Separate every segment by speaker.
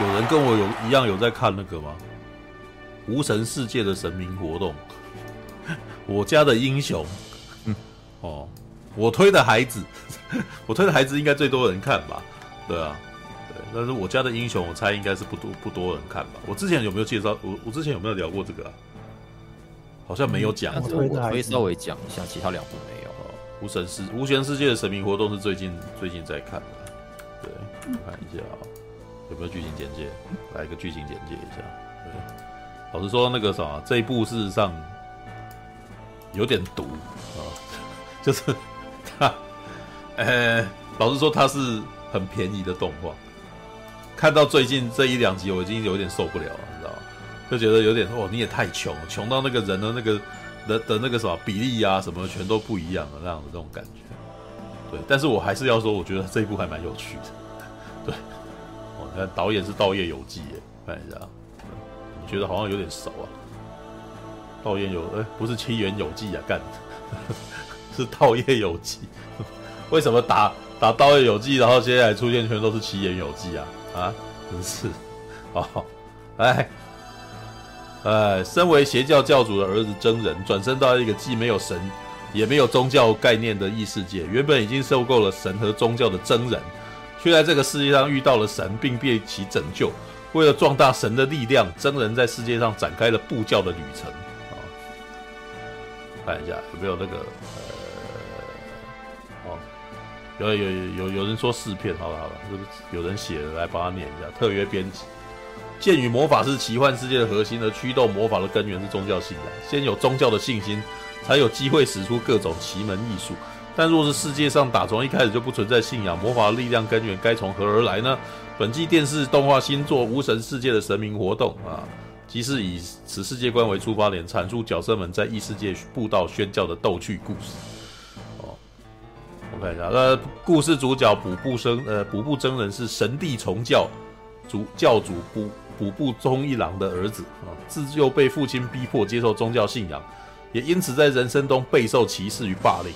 Speaker 1: 有人跟我有一样有在看那个吗？无神世界的神明活动，我家的英雄，哦，我推的孩子，我推的孩子应该最多人看吧？对啊，对，但是我家的英雄，我猜应该是不多不多人看吧？我之前有没有介绍？我我之前有没有聊过这个啊？好像没有讲，
Speaker 2: 嗯、我可以稍微讲一下，其他两部没有。
Speaker 1: 哦，无神世无神世界的神明活动是最近最近在看的，对，看一下有没有剧情简介？来一个剧情简介一下，老实说，那个什么，这一部事实上有点毒啊、就是他，呃，老实说，它是很便宜的动画。看到最近这一两集，我已经有点受不了了，你知道吗？就觉得有点哦，你也太穷，穷到那个人的那个的的那个什么比例啊，什么全都不一样的那样的这种感觉。对，但是我还是要说，我觉得这一部还蛮有趣的。对，呃导演是稻叶有纪，看一下。觉得好像有点熟啊，道叶有哎、不是七元有纪啊，干，是稻叶有纪。为什么打打稻叶有纪，然后接下来出现全都是七元有纪啊？啊，真是，哦，哎，哎，身为邪教教主的儿子真人，转生到一个既没有神也没有宗教概念的异世界，原本已经受够了神和宗教的真人，却在这个世界上遇到了神，并被其拯救。为了壮大神的力量，真人在世界上展开了布教的旅程啊！看一下有没有那个呃，哦，有有有有人说四片，好了好了，有人写的来帮他念一下。特约编辑：剑与魔法是奇幻世界的核心，而驱动魔法的根源是宗教信仰。先有宗教的信心，才有机会使出各种奇门异术。但若是世界上打从一开始就不存在信仰，魔法力量根源该从何而来呢？本季电视动画新作《无神世界的神明活动》啊，即是以此世界观为出发点，阐述角色们在异世界布道宣教的逗趣故事。哦，我看一下，那故事主角补部生，呃，补部真人是神地崇教主教主补补部忠一郎的儿子啊，自幼被父亲逼迫接受宗教信仰，也因此在人生中备受歧视与霸凌。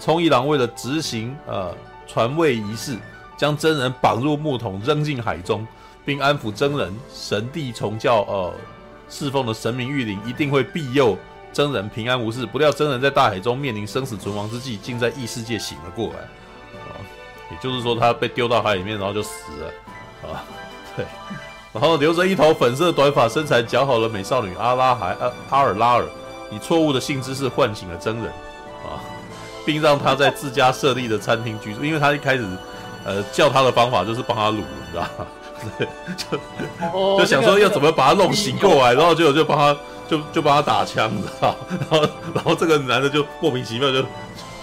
Speaker 1: 冲一郎为了执行呃传位仪式。将真人绑入木桶扔进海中，并安抚真人。神帝崇教呃侍奉的神明御灵一定会庇佑真人平安无事。不料真人在大海中面临生死存亡之际，竟在异世界醒了过来。啊，也就是说他被丢到海里面，然后就死了。啊，对。然后留着一头粉色短发、身材姣好的美少女阿拉海呃阿尔拉尔，以错误的性知识唤醒了真人，啊，并让他在自家设立的餐厅居住，因为他一开始。呃，叫他的方法就是帮他卤，你知道吗？对，就、oh, 就想说要怎么把他弄醒过来，然后就就帮他就就帮他打枪，你知道？然后然后这个男的就莫名其妙就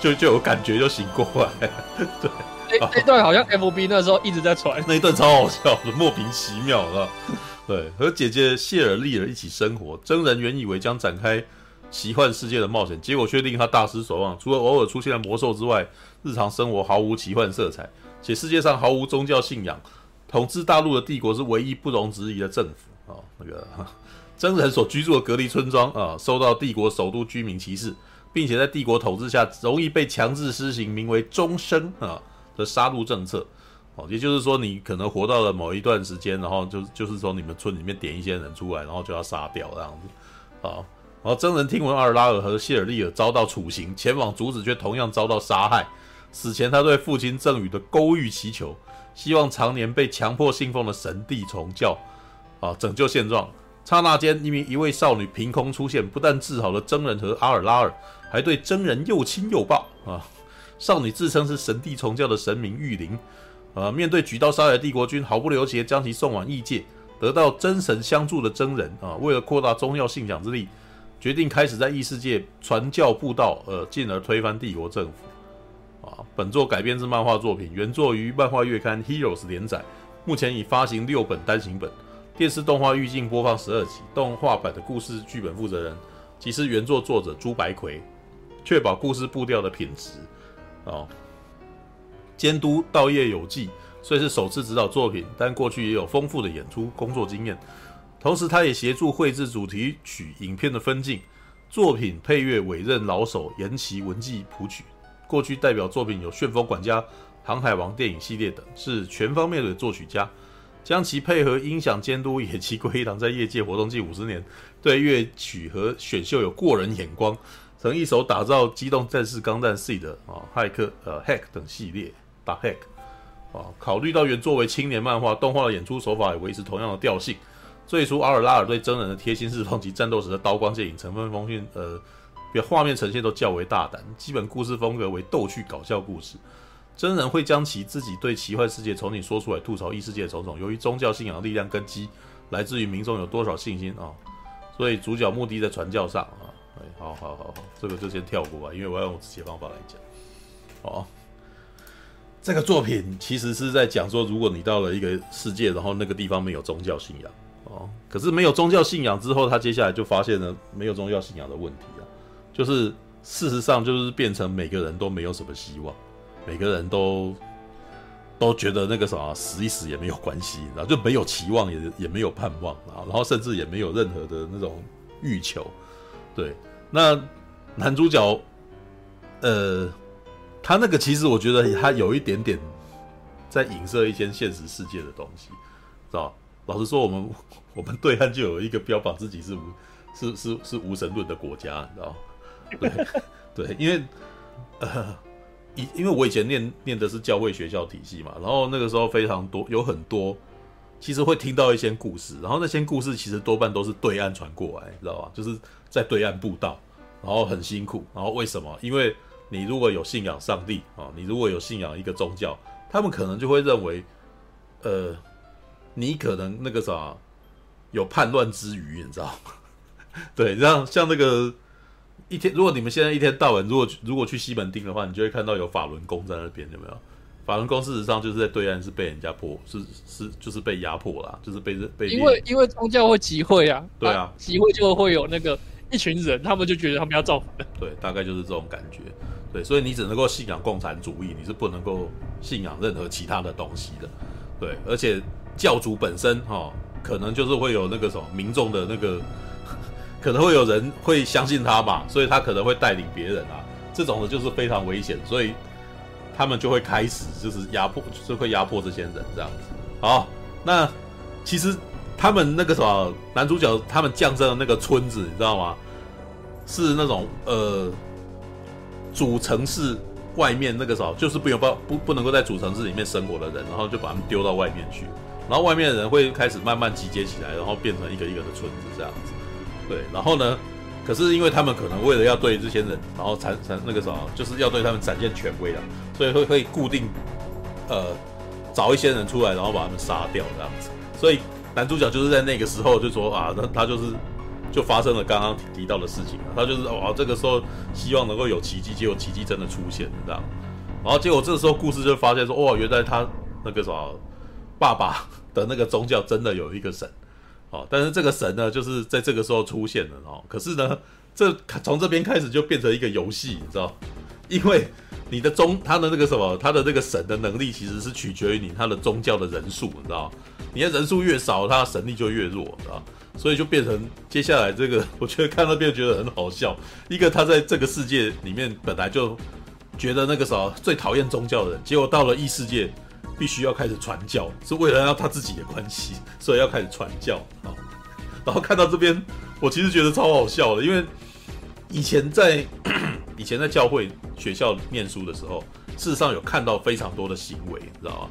Speaker 1: 就就有感觉就醒过来，对。
Speaker 3: 那那段好像 FB 那时候一直在传，
Speaker 1: 那一段超好笑的，莫名其妙的。对，和姐姐谢尔丽尔一起生活，真人原以为将展开奇幻世界的冒险，结果却令他大失所望。除了偶尔出现的魔兽之外，日常生活毫无奇幻色彩。且世界上毫无宗教信仰，统治大陆的帝国是唯一不容置疑的政府啊、哦。那个 真人所居住的隔离村庄啊，受到帝国首都居民歧视，并且在帝国统治下容易被强制施行名为“终生”啊的杀戮政策。哦，也就是说，你可能活到了某一段时间，然后就就是从，你们村里面点一些人出来，然后就要杀掉这样子啊。然后真人听闻阿尔拉尔和谢尔利尔遭到处刑，前往阻止，却同样遭到杀害。死前，他对父亲赠予的勾玉祈求，希望常年被强迫信奉的神帝崇教，啊，拯救现状。刹那间，一名一位少女凭空出现，不但治好了真人和阿尔拉尔，还对真人又亲又抱。啊，少女自称是神帝崇教的神明玉灵，啊，面对举刀杀来帝国军，毫不留情将其送往异界。得到真神相助的真人，啊，为了扩大宗教信仰之力，决定开始在异世界传教布道，呃，进而推翻帝国政府。啊，本作改编自漫画作品，原作于漫画月刊《Heroes》连载，目前已发行六本单行本。电视动画预计播放十二集。动画版的故事剧本负责人即是原作作者朱白葵，确保故事步调的品质。哦，监督稻叶有纪，虽是首次执导作品，但过去也有丰富的演出工作经验。同时，他也协助绘制主题曲、影片的分镜。作品配乐委任老手岩崎文纪谱曲。过去代表作品有《旋风管家》《航海王》电影系列等，是全方面的作曲家。将其配合音响监督，野崎圭一郎在业界活动近五十年，对乐曲和选秀有过人眼光，曾一手打造《机动战士钢弹 Seed》啊、骇客呃 Hack 等系列，打 Hack 啊。考虑到原作为青年漫画，动画的演出手法也维持同样的调性。最初，阿尔拉尔对真人的贴心释放及战斗时的刀光剑影、成分丰富，呃，比画面呈现都较为大胆。基本故事风格为逗趣搞笑故事。真人会将其自己对奇幻世界憧憬说出来，吐槽异世界种种。由于宗教信仰的力量根基来自于民众有多少信心啊、所以主角目的在传教上啊。哎，好好好好，这个就先跳过吧，因为我要用我自己的方法来讲。哦，这个作品其实是在讲说，如果你到了一个世界，然后那个地方没有宗教信仰哦，可是没有宗教信仰之后，他接下来就发现了没有宗教信仰的问题啊，就是事实上就是变成每个人都没有什么希望。每个人都都觉得那个什么死一死也没有关系，然后就没有期望，也也没有盼望啊，然后甚至也没有任何的那种欲求。对，那男主角，呃，他那个其实我觉得他有一点点在影射一些现实世界的东西，知道？老实说，我们 我们对岸就有一个标榜自己是无是是是无神论的国家，你知道？对 对，因为呃。以因为我以前念念的是教会学校体系嘛，然后那个时候非常多有很多，其实会听到一些故事，然后那些故事其实多半都是对岸传过来，知道吧？就是在对岸布道，然后很辛苦，然后为什么？因为你如果有信仰上帝啊，你如果有信仰一个宗教，他们可能就会认为，呃，你可能那个啥有叛乱之余，你知道吗？对，像像那个。一天，如果你们现在一天到晚，如果如果去西门町的话，你就会看到有法轮功在那边，有没有？法轮功事实上就是在对岸是被人家迫，是是就是被压迫啦，就是被被。
Speaker 3: 因为因为宗教会集会啊，
Speaker 1: 对啊，
Speaker 3: 集会就会有那个一群人，他们就觉得他们要造反。
Speaker 1: 对，大概就是这种感觉。对，所以你只能够信仰共产主义，你是不能够信仰任何其他的东西的。对，而且教主本身哈、哦，可能就是会有那个什么民众的那个。可能会有人会相信他吧，所以他可能会带领别人啊，这种的就是非常危险，所以他们就会开始就是压迫，就会压迫这些人这样子。好，那其实他们那个什么男主角他们降生的那个村子，你知道吗？是那种呃主城市外面那个什么，就是不有不不不能够在主城市里面生活的人，然后就把他们丢到外面去，然后外面的人会开始慢慢集结起来，然后变成一个一个的村子这样子。对，然后呢？可是因为他们可能为了要对这些人，然后产产那个什么，就是要对他们展现权威啊，所以会会固定，呃，找一些人出来，然后把他们杀掉这样子。所以男主角就是在那个时候就说啊，他他就是就发生了刚刚提到的事情，他就是哇，这个时候希望能够有奇迹，结果奇迹真的出现了这样。然后结果这个时候故事就发现说，哇，原来他那个什么爸爸的那个宗教真的有一个神。哦，但是这个神呢，就是在这个时候出现了哦。可是呢，这从这边开始就变成一个游戏，你知道？因为你的宗，他的那个什么，他的那个神的能力其实是取决于你他的宗教的人数，你知道？你的人数越少，他的神力就越弱，你知道？所以就变成接下来这个，我觉得看到变觉得很好笑。一个他在这个世界里面本来就觉得那个什么最讨厌宗教的人，结果到了异世界。必须要开始传教，是为了要他自己的关系，所以要开始传教啊。然后看到这边，我其实觉得超好笑的，因为以前在 以前在教会学校念书的时候，事实上有看到非常多的行为，你知道吗？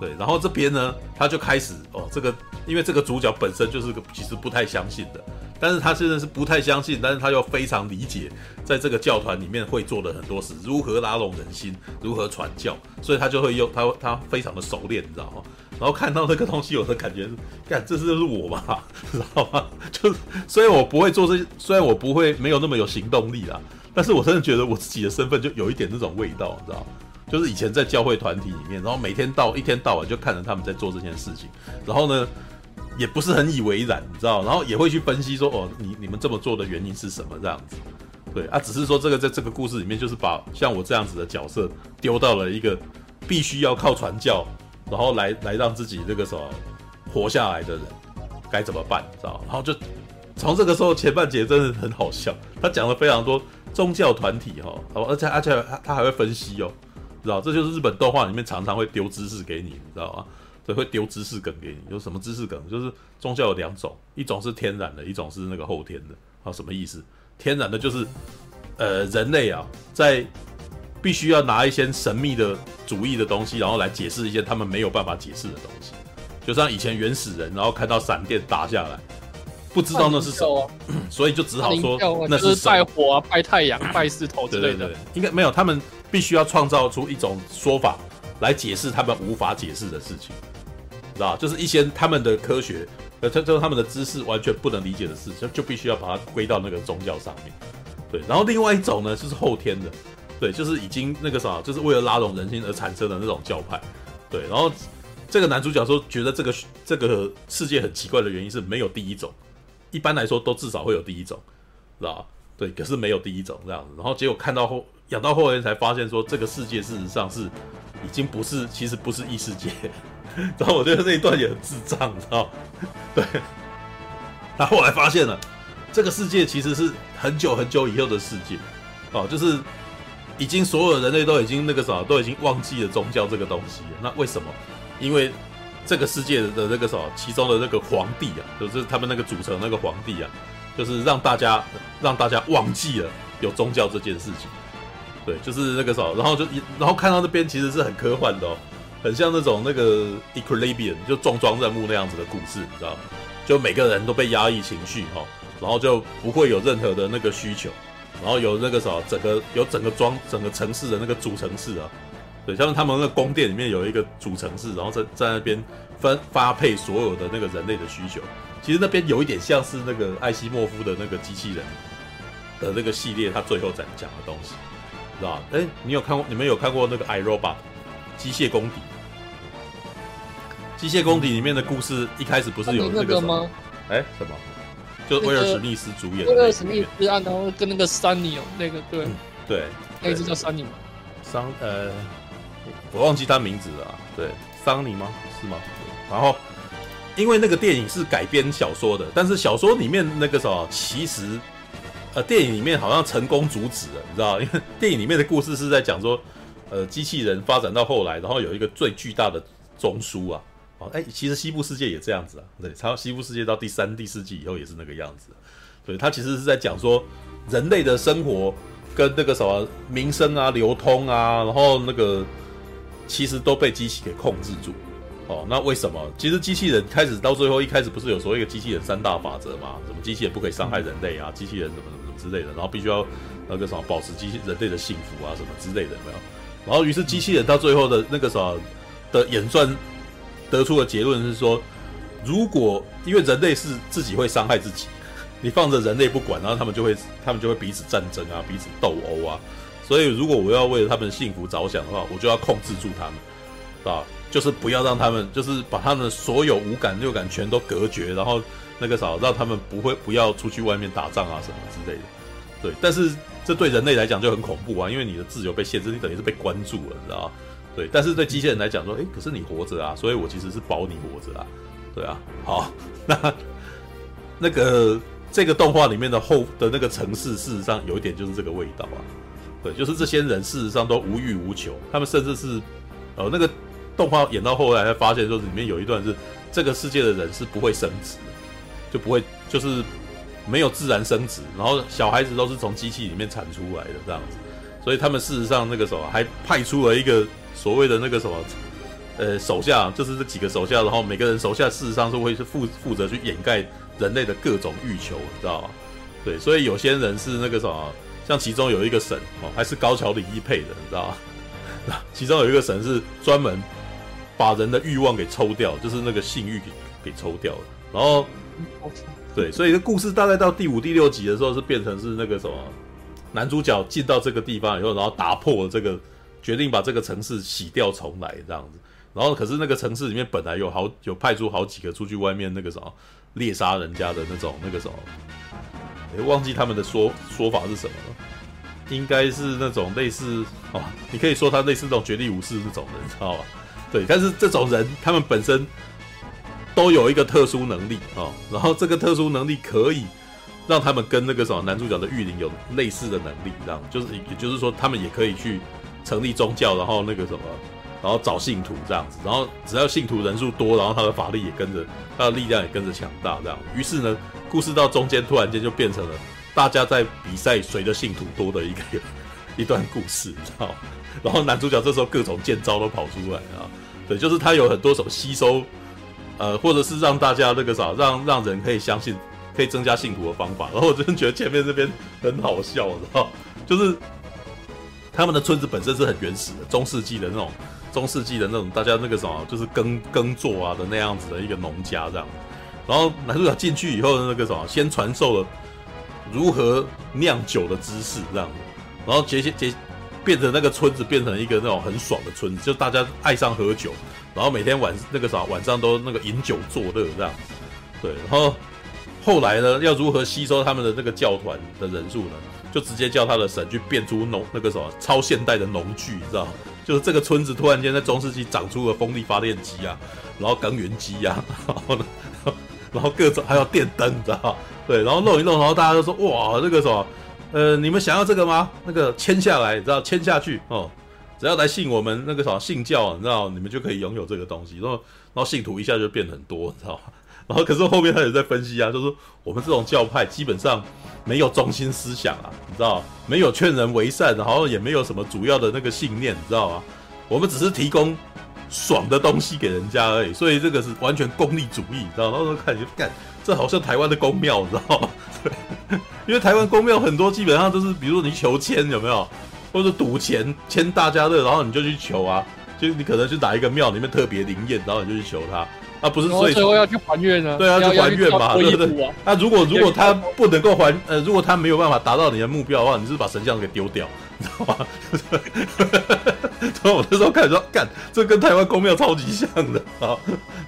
Speaker 1: 对，然后这边呢，他就开始哦，这个因为这个主角本身就是个其实不太相信的。但是他现在是不太相信，但是他又非常理解，在这个教团里面会做的很多事，如何拉拢人心，如何传教，所以他就会用他他非常的熟练，你知道吗？然后看到这个东西，有的感觉是，看这是就是我嘛，知道吗？就是虽然我不会做这些，虽然我不会没有那么有行动力啦，但是我真的觉得我自己的身份就有一点那种味道，你知道吗？就是以前在教会团体里面，然后每天到一天到晚就看着他们在做这件事情，然后呢，也不是很以为然，你知道，然后也会去分析说，哦，你你们这么做的原因是什么这样子，对啊，只是说这个在这个故事里面，就是把像我这样子的角色丢到了一个必须要靠传教，然后来来让自己这个什么活下来的人该怎么办，知道？然后就从这个时候前半节真的很好笑，他讲了非常多宗教团体哈，而且而且他他还会分析哦，知道？这就是日本动画里面常常会丢知识给你，你知道吗？对，会丢知识梗给你。有什么知识梗？就是宗教有两种，一种是天然的，一种是那个后天的。好，什么意思？天然的就是，呃，人类啊，在必须要拿一些神秘的主义的东西，然后来解释一些他们没有办法解释的东西。就像以前原始人，然后看到闪电打下来，不知道那是什么，啊、所以就只好说那是
Speaker 3: 拜火啊，拜太阳，拜石头之类的。对对对，
Speaker 1: 应该没有，他们必须要创造出一种说法来解释他们无法解释的事情，知道就是一些他们的科学，呃，他就是他们的知识完全不能理解的事情，就必须要把它归到那个宗教上面。对，然后另外一种呢，就是后天的，对，就是已经那个啥，就是为了拉拢人心而产生的那种教派。对，然后这个男主角说，觉得这个这个世界很奇怪的原因是没有第一种，一般来说都至少会有第一种，知道吧？对，可是没有第一种这样子，然后结果看到后养到后来才发现说，这个世界事实上是已经不是，其实不是异世界。然后我觉得那一段也很智障，你知道？对，他后来发现了。这个世界其实是很久很久以后的世界，哦，就是已经所有人类都已经那个啥，都已经忘记了宗教这个东西。那为什么？因为这个世界的那个什么，其中的那个皇帝啊，就是他们那个组成那个皇帝啊，就是让大家让大家忘记了有宗教这件事情。对，就是那个啥，然后就然后看到那边其实是很科幻的哦，很像那种那个 Equilibrium 就重装任务那样子的故事，你知道吗？就每个人都被压抑情绪哈。然后就不会有任何的那个需求，然后有那个什么，整个有整个装整个城市的那个主城市啊，对，像他们那个宫殿里面有一个主城市，然后在在那边分发配所有的那个人类的需求。其实那边有一点像是那个艾西莫夫的那个机器人的那个系列，他最后在讲的东西，知道吧？哎，你有看过？你们有看过那个《I Robot》机械公敌？机械公敌里面的故事一开始不是有那个什么？哎，什么？就威尔史密斯主演的，威尔史密斯
Speaker 3: 啊，然后跟那个桑尼哦，那个对、嗯、
Speaker 1: 对，
Speaker 3: 那一只叫桑尼吗？
Speaker 1: 桑呃，我忘记他名字了、啊，对，桑尼吗？是吗？然后因为那个电影是改编小说的，但是小说里面那个什么，其实呃，电影里面好像成功阻止了，你知道？因为电影里面的故事是在讲说，呃，机器人发展到后来，然后有一个最巨大的中枢啊。哦，哎，其实西部世界也这样子啊，对，超西部世界到第三、第四季以后也是那个样子，对，他其实是在讲说人类的生活跟那个什么民生啊、流通啊，然后那个其实都被机器给控制住。哦，那为什么？其实机器人开始到最后一开始不是有所谓一个机器人三大法则嘛？什么机器人不可以伤害人类啊，机器人什么什么之类的，然后必须要那个什么保持机器人类的幸福啊什么之类的，没有？然后于是机器人到最后的那个什么的演算。得出的结论是说，如果因为人类是自己会伤害自己，你放着人类不管，然后他们就会他们就会彼此战争啊，彼此斗殴啊。所以如果我要为了他们幸福着想的话，我就要控制住他们，啊，就是不要让他们，就是把他们所有五感六感全都隔绝，然后那个啥，让他们不会不要出去外面打仗啊什么之类的。对，但是这对人类来讲就很恐怖啊，因为你的自由被限制，你等于是被关住了，你知道？对，但是对机器人来讲说，哎，可是你活着啊，所以我其实是保你活着啊，对啊，好，那那个这个动画里面的后的那个城市，事实上有一点就是这个味道啊，对，就是这些人事实上都无欲无求，他们甚至是，呃，那个动画演到后来才发现，说里面有一段是这个世界的人是不会升值，就不会就是没有自然生殖，然后小孩子都是从机器里面产出来的这样子，所以他们事实上那个时候还派出了一个。所谓的那个什么，呃，手下就是这几个手下，然后每个人手下事实上是会是负负责去掩盖人类的各种欲求，你知道吗？对，所以有些人是那个什么，像其中有一个神哦，还是高桥李一配的，你知道吗？其中有一个神是专门把人的欲望给抽掉，就是那个性欲给给抽掉了。然后，对，所以这故事大概到第五、第六集的时候是变成是那个什么，男主角进到这个地方以后，然后打破了这个。决定把这个城市洗掉重来这样子，然后可是那个城市里面本来有好有派出好几个出去外面那个什么猎杀人家的那种那个什么，诶，忘记他们的说说法是什么了，应该是那种类似哦，你可以说他类似那种绝地武士这种人，知道吧？对，但是这种人他们本身都有一个特殊能力哦，然后这个特殊能力可以让他们跟那个什么男主角的玉灵有类似的能力，这样就是也就是说他们也可以去。成立宗教，然后那个什么，然后找信徒这样子，然后只要信徒人数多，然后他的法力也跟着，他的力量也跟着强大这样。于是呢，故事到中间突然间就变成了大家在比赛谁的信徒多的一个一段故事，你知道？然后男主角这时候各种剑招都跑出来啊，对，就是他有很多什么吸收，呃，或者是让大家那个啥，让让人可以相信，可以增加信徒的方法。然后我真的觉得前面这边很好笑，你知道，就是他们的村子本身是很原始的，中世纪的那种。中世纪的那种，大家那个什么，就是耕耕作啊的那样子的一个农家这样。然后男主角进去以后，那个什么，先传授了如何酿酒的知识这样。然后结结变成那个村子变成一个那种很爽的村子，就大家爱上喝酒，然后每天晚那个啥晚上都那个饮酒作乐这样。对，然后后来呢，要如何吸收他们的那个教团的人数呢？就直接叫他的神去变出农那个什么超现代的农具，你知道？就是这个村子突然间在中世纪长出了风力发电机啊，然后耕耘机啊，然后呢，然后各种还有电灯，你知道？对，然后弄一弄，然后大家都说哇，那个什么，呃，你们想要这个吗？那个签下来，你知道签下去哦，只要来信我们那个什么信教，你知道，你们就可以拥有这个东西。然后，然后信徒一下就变很多，你知道吗？然后可是后面他也在分析啊，就是我们这种教派基本上。没有中心思想啊，你知道？没有劝人为善，然后也没有什么主要的那个信念，你知道吗？我们只是提供爽的东西给人家而已，所以这个是完全功利主义，你知道？然后看就干，这好像台湾的宫庙，你知道吗？对，因为台湾宫庙很多基本上都是，比如说你求签有没有，或者赌钱签大家乐，然后你就去求啊，就你可能去哪一个庙里面特别灵验，然后你就去求他。啊，不是，所以
Speaker 3: 最后要去还愿呢？
Speaker 1: 对啊，去还愿嘛，对不对？那如果如果他不能够还，呃，如果他没有办法达到你的目标的话，你是把神像给丢掉，你知道吗？然后我那时候开始说，干，这跟台湾宫庙超级像的啊，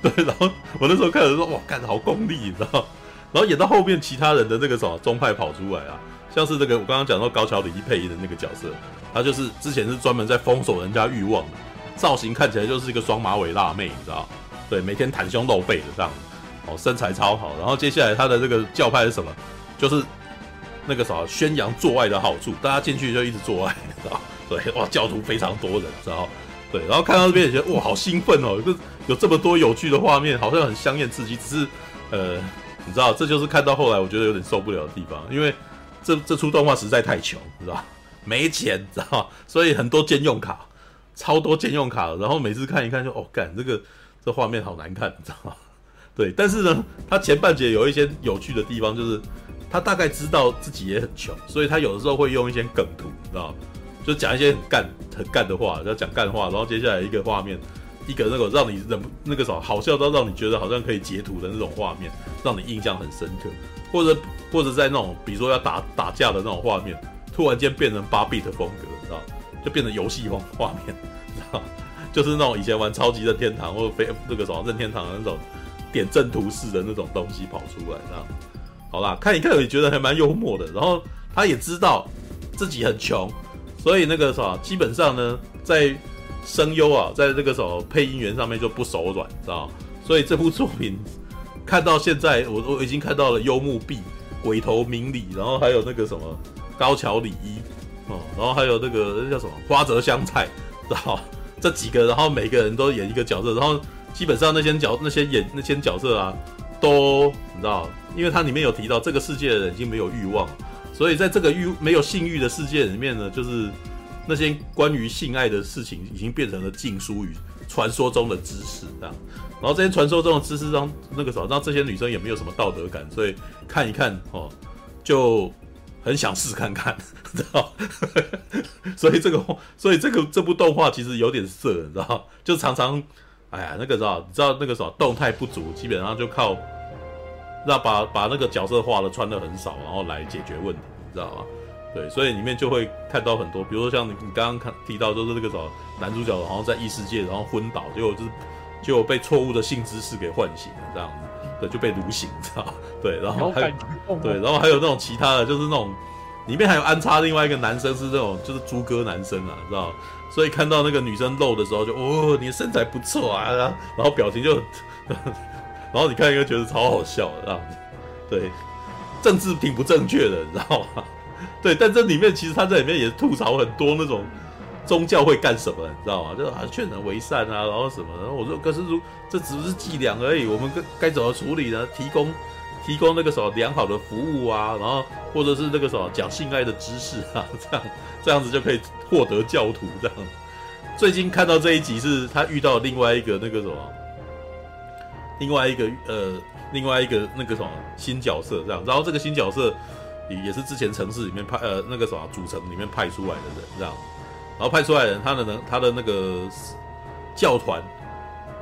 Speaker 1: 对。然后我那时候开始说，哇，干，好功利，你知道？然后演到后面，其他人的那个什么宗派跑出来啊，像是这个我刚刚讲到高桥李一配音的那个角色，他就是之前是专门在封锁人家欲望的，造型看起来就是一个双马尾辣妹，你知道？对，每天袒胸露背的这样，哦，身材超好。然后接下来他的这个教派是什么？就是那个啥，宣扬做爱的好处，大家进去就一直做爱，知道？对，哇，教徒非常多人，知道？对，然后看到这边也觉得哇，好兴奋哦，有有这么多有趣的画面，好像很香艳刺激。只是呃，你知道，这就是看到后来我觉得有点受不了的地方，因为这 这出动画实在太穷，知道？没钱，知道？所以很多兼用卡，超多兼用卡，然后每次看一看就哦，干这个。这画面好难看，你知道？对，但是呢，它前半节有一些有趣的地方，就是他大概知道自己也很穷，所以他有的时候会用一些梗图，你知道吗？就讲一些很干、很干的话，要讲干话，然后接下来一个画面，一个那个让你忍那个什么好笑到让你觉得好像可以截图的那种画面，让你印象很深刻，或者或者在那种比如说要打打架的那种画面，突然间变成八 bit 风格，你知道吗？就变成游戏风画面，你知道吗？就是那种以前玩超级任天堂或者非那个什么任天堂的那种点阵图式的那种东西跑出来，这样好啦，看一看也觉得还蛮幽默的。然后他也知道自己很穷，所以那个什么基本上呢，在声优啊，在这个什么配音员上面就不手软，知道？所以这部作品看到现在，我 我已经看到了幽木碧、鬼头明里，然后还有那个什么高桥李依哦，然后还有那个那叫什么花泽香菜，知道？这几个，然后每个人都演一个角色，然后基本上那些角那些演那些角色啊，都你知道，因为它里面有提到这个世界的人已经没有欲望，所以在这个欲没有性欲的世界里面呢，就是那些关于性爱的事情已经变成了禁书与传说中的知识这样，然后这些传说中的知识让那个什么让这些女生也没有什么道德感，所以看一看哦就。很想试看看，知道？所以这个，所以这个这部动画其实有点色，你知道？就常常，哎呀，那个知道？你知道那个什么动态不足，基本上就靠让把把那个角色画的穿的很少，然后来解决问题，你知道吗？对，所以里面就会看到很多，比如说像你你刚刚看提到，就是那个什么男主角，然后在异世界，然后昏倒，结果就是就被错误的性知识给唤醒，这样子。对，就被掳醒，知道？对，然后还有对，然后还有那种其他的，就是那种里面还有安插另外一个男生，是那种就是猪哥男生啊，知道？所以看到那个女生露的时候就，哦，你的身材不错啊，然后表情就，然后你看一个觉得超好笑的，这样子。对，政治挺不正确的，你知道吗？对，但这里面其实他在里面也吐槽很多那种宗教会干什么，你知道吗？就是劝人为善啊，然后什么？然后我说，可是如这只是伎俩而已，我们该该怎么处理呢？提供提供那个什么良好的服务啊，然后或者是那个什么讲性爱的知识啊，这样这样子就可以获得教徒这样。最近看到这一集是他遇到另外一个那个什么，另外一个呃，另外一个那个什么新角色这样，然后这个新角色也是之前城市里面派呃那个什么主城里面派出来的人这样。然后派出来的人，他的能，他的那个教团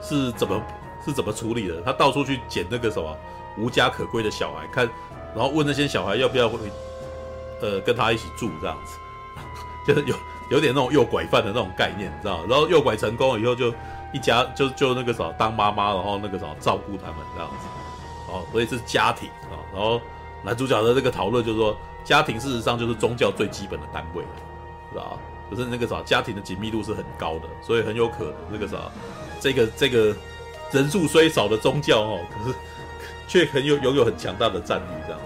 Speaker 1: 是怎么是怎么处理的？他到处去捡那个什么无家可归的小孩，看，然后问那些小孩要不要回，呃，跟他一起住这样子，就是有有点那种诱拐犯的那种概念，你知道？然后诱拐成功了以后，就一家就就那个什么当妈妈，然后那个什么照顾他们这样子，哦，所以是家庭啊。然后男主角的这个讨论就是说，家庭事实上就是宗教最基本的单位，知道？可是那个啥，家庭的紧密度是很高的，所以很有可能那个啥，这个这个人数虽少的宗教哦，可是却很有拥有很强大的战力这样。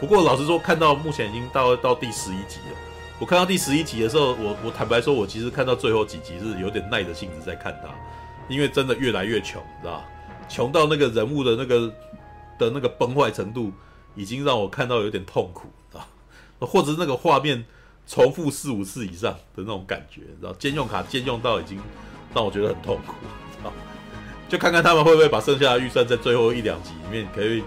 Speaker 1: 不过老实说，看到目前已经到到第十一集了。我看到第十一集的时候，我我坦白说，我其实看到最后几集是有点耐着性子在看它，因为真的越来越穷，知道吧？穷到那个人物的那个的那个崩坏程度，已经让我看到有点痛苦，知道？或者是那个画面。重复四五次以上的那种感觉，然后兼用卡兼用到已经让我觉得很痛苦，就看看他们会不会把剩下的预算在最后一两集里面可以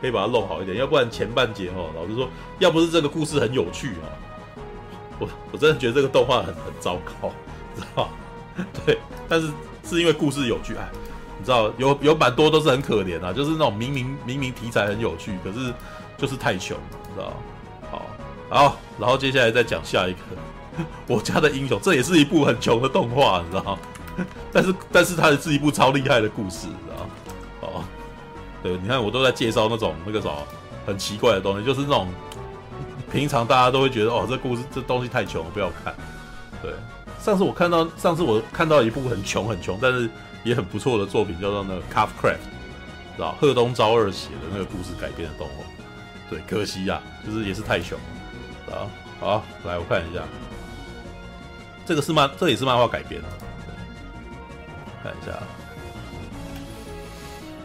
Speaker 1: 可以把它弄好一点，要不然前半节哦，老实说，要不是这个故事很有趣哦，我我真的觉得这个动画很很糟糕，知道吧？对，但是是因为故事有趣，哎，你知道有有蛮多都是很可怜啊，就是那种明明明明题材很有趣，可是就是太穷，知道吧？好，然后接下来再讲下一个，我家的英雄，这也是一部很穷的动画，你知道吗？但是，但是它也是一部超厉害的故事，你知道？哦，对，你看我都在介绍那种那个什么很奇怪的东西，就是那种 平常大家都会觉得哦，这故事这东西太穷，不要看。对，上次我看到，上次我看到一部很穷很穷，但是也很不错的作品，叫做那个 Craft，知道贺东昭二写的那个故事改编的动画。对，可惜呀、啊，就是也是太穷。好，好，来我看一下，这个是漫，这也是漫画改编的，看一下。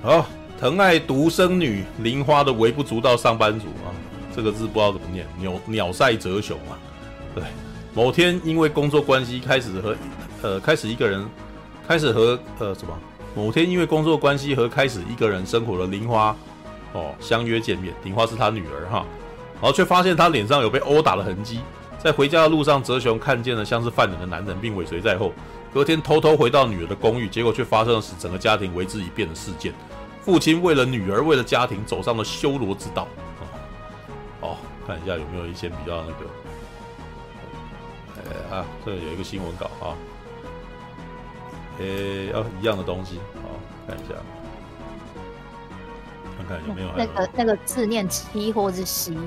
Speaker 1: 好，疼爱独生女玲花的微不足道上班族啊，这个字不知道怎么念，鸟鸟赛哲雄啊。对，某天因为工作关系开始和呃开始一个人开始和呃什么？某天因为工作关系和开始一个人生活的玲花哦相约见面，玲花是他女儿哈。然后却发现他脸上有被殴打的痕迹，在回家的路上，哲雄看见了像是犯人的男人，并尾随在后。隔天偷偷回到女儿的公寓，结果却发生了使整个家庭为之一变的事件。父亲为了女儿，为了家庭，走上了修罗之道。哦，看一下有没有一些比较那个，哎啊，这有一个新闻稿啊，哎，要、啊、一样的东西，好，看一下。看看有没有那
Speaker 4: 个那个字念七或是西。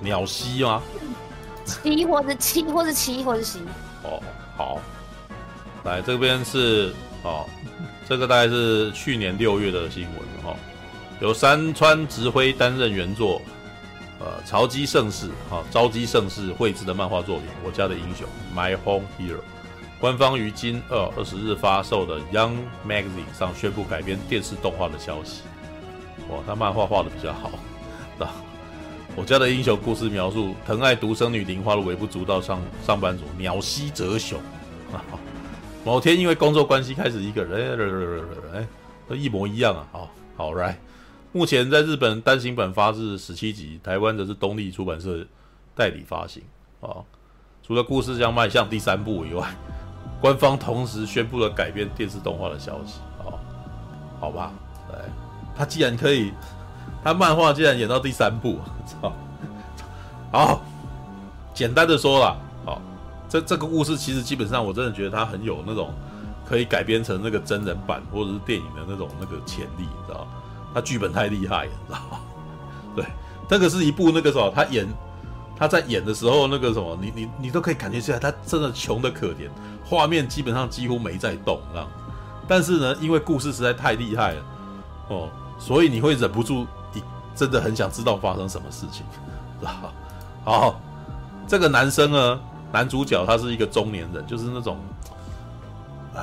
Speaker 1: 鸟西吗？
Speaker 4: 七或是七或是七或是西。
Speaker 1: 哦，好，来这边是哦，这个大概是去年六月的新闻哈、哦，由山川直辉担任原作，呃，朝基盛世哈，朝基盛世绘制的漫画作品《我家的英雄》My Home Hero，官方于今二二十日发售的 Young Magazine 上宣布改编电视动画的消息。哇，他漫画画的比较好，啊。我家的英雄故事描述疼爱独生女铃花的微不足道上上班族鸟西哲雄啊，某天因为工作关系开始一个人，哎，都一模一样啊，好，好来，目前在日本单行本发至十七集，台湾则是东立出版社代理发行啊。除了故事将迈向第三部以外，官方同时宣布了改编电视动画的消息啊，好吧，来，他既然可以。他漫画竟然演到第三部，操！好，简单的说啦，好，这这个故事其实基本上我真的觉得它很有那种可以改编成那个真人版或者是电影的那种那个潜力，你知道？他剧本太厉害了，你知道？对，那个是一部那个什么，他演他在演的时候那个什么，你你你都可以感觉出来，他真的穷得可怜，画面基本上几乎没在动，这样。但是呢，因为故事实在太厉害了，哦，所以你会忍不住。真的很想知道发生什么事情，知道好，这个男生呢，男主角他是一个中年人，就是那种，哎，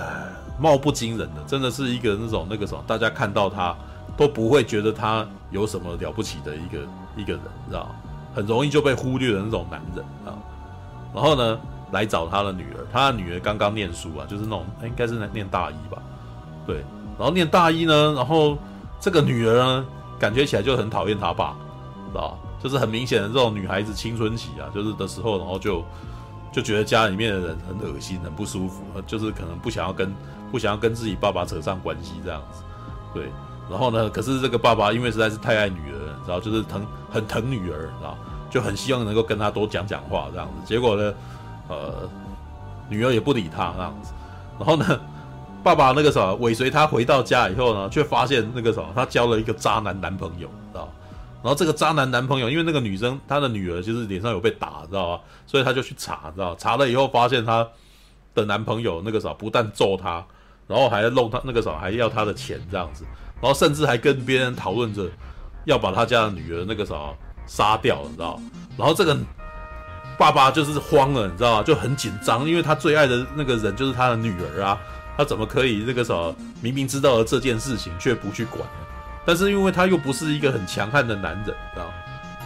Speaker 1: 貌不惊人的，真的是一个那种那个什么，大家看到他都不会觉得他有什么了不起的一个一个人，知道，很容易就被忽略的那种男人啊。然后呢，来找他的女儿，他的女儿刚刚念书啊，就是那种，应该是念大一吧，对。然后念大一呢，然后这个女儿呢，感觉起来就很讨厌他爸，知道就是很明显的这种女孩子青春期啊，就是的时候，然后就就觉得家里面的人很恶心、很不舒服，就是可能不想要跟不想要跟自己爸爸扯上关系这样子，对。然后呢，可是这个爸爸因为实在是太爱女儿了，然后就是疼很疼女儿，知道就很希望能够跟他多讲讲话这样子。结果呢，呃，女儿也不理他这样子。然后呢，爸爸那个什么尾随他回到家以后呢，却发现那个什么他交了一个渣男男朋友，知道。然后这个渣男男朋友，因为那个女生她的女儿就是脸上有被打，知道吧？所以他就去查，知道？查了以后发现她的男朋友那个啥不但揍她，然后还弄她那个啥，还要她的钱这样子，然后甚至还跟别人讨论着要把他家的女儿那个啥杀掉，你知道？然后这个爸爸就是慌了，你知道吗？就很紧张，因为他最爱的那个人就是他的女儿啊，他怎么可以那个啥明明知道了这件事情却不去管？但是因为他又不是一个很强悍的男人，知道？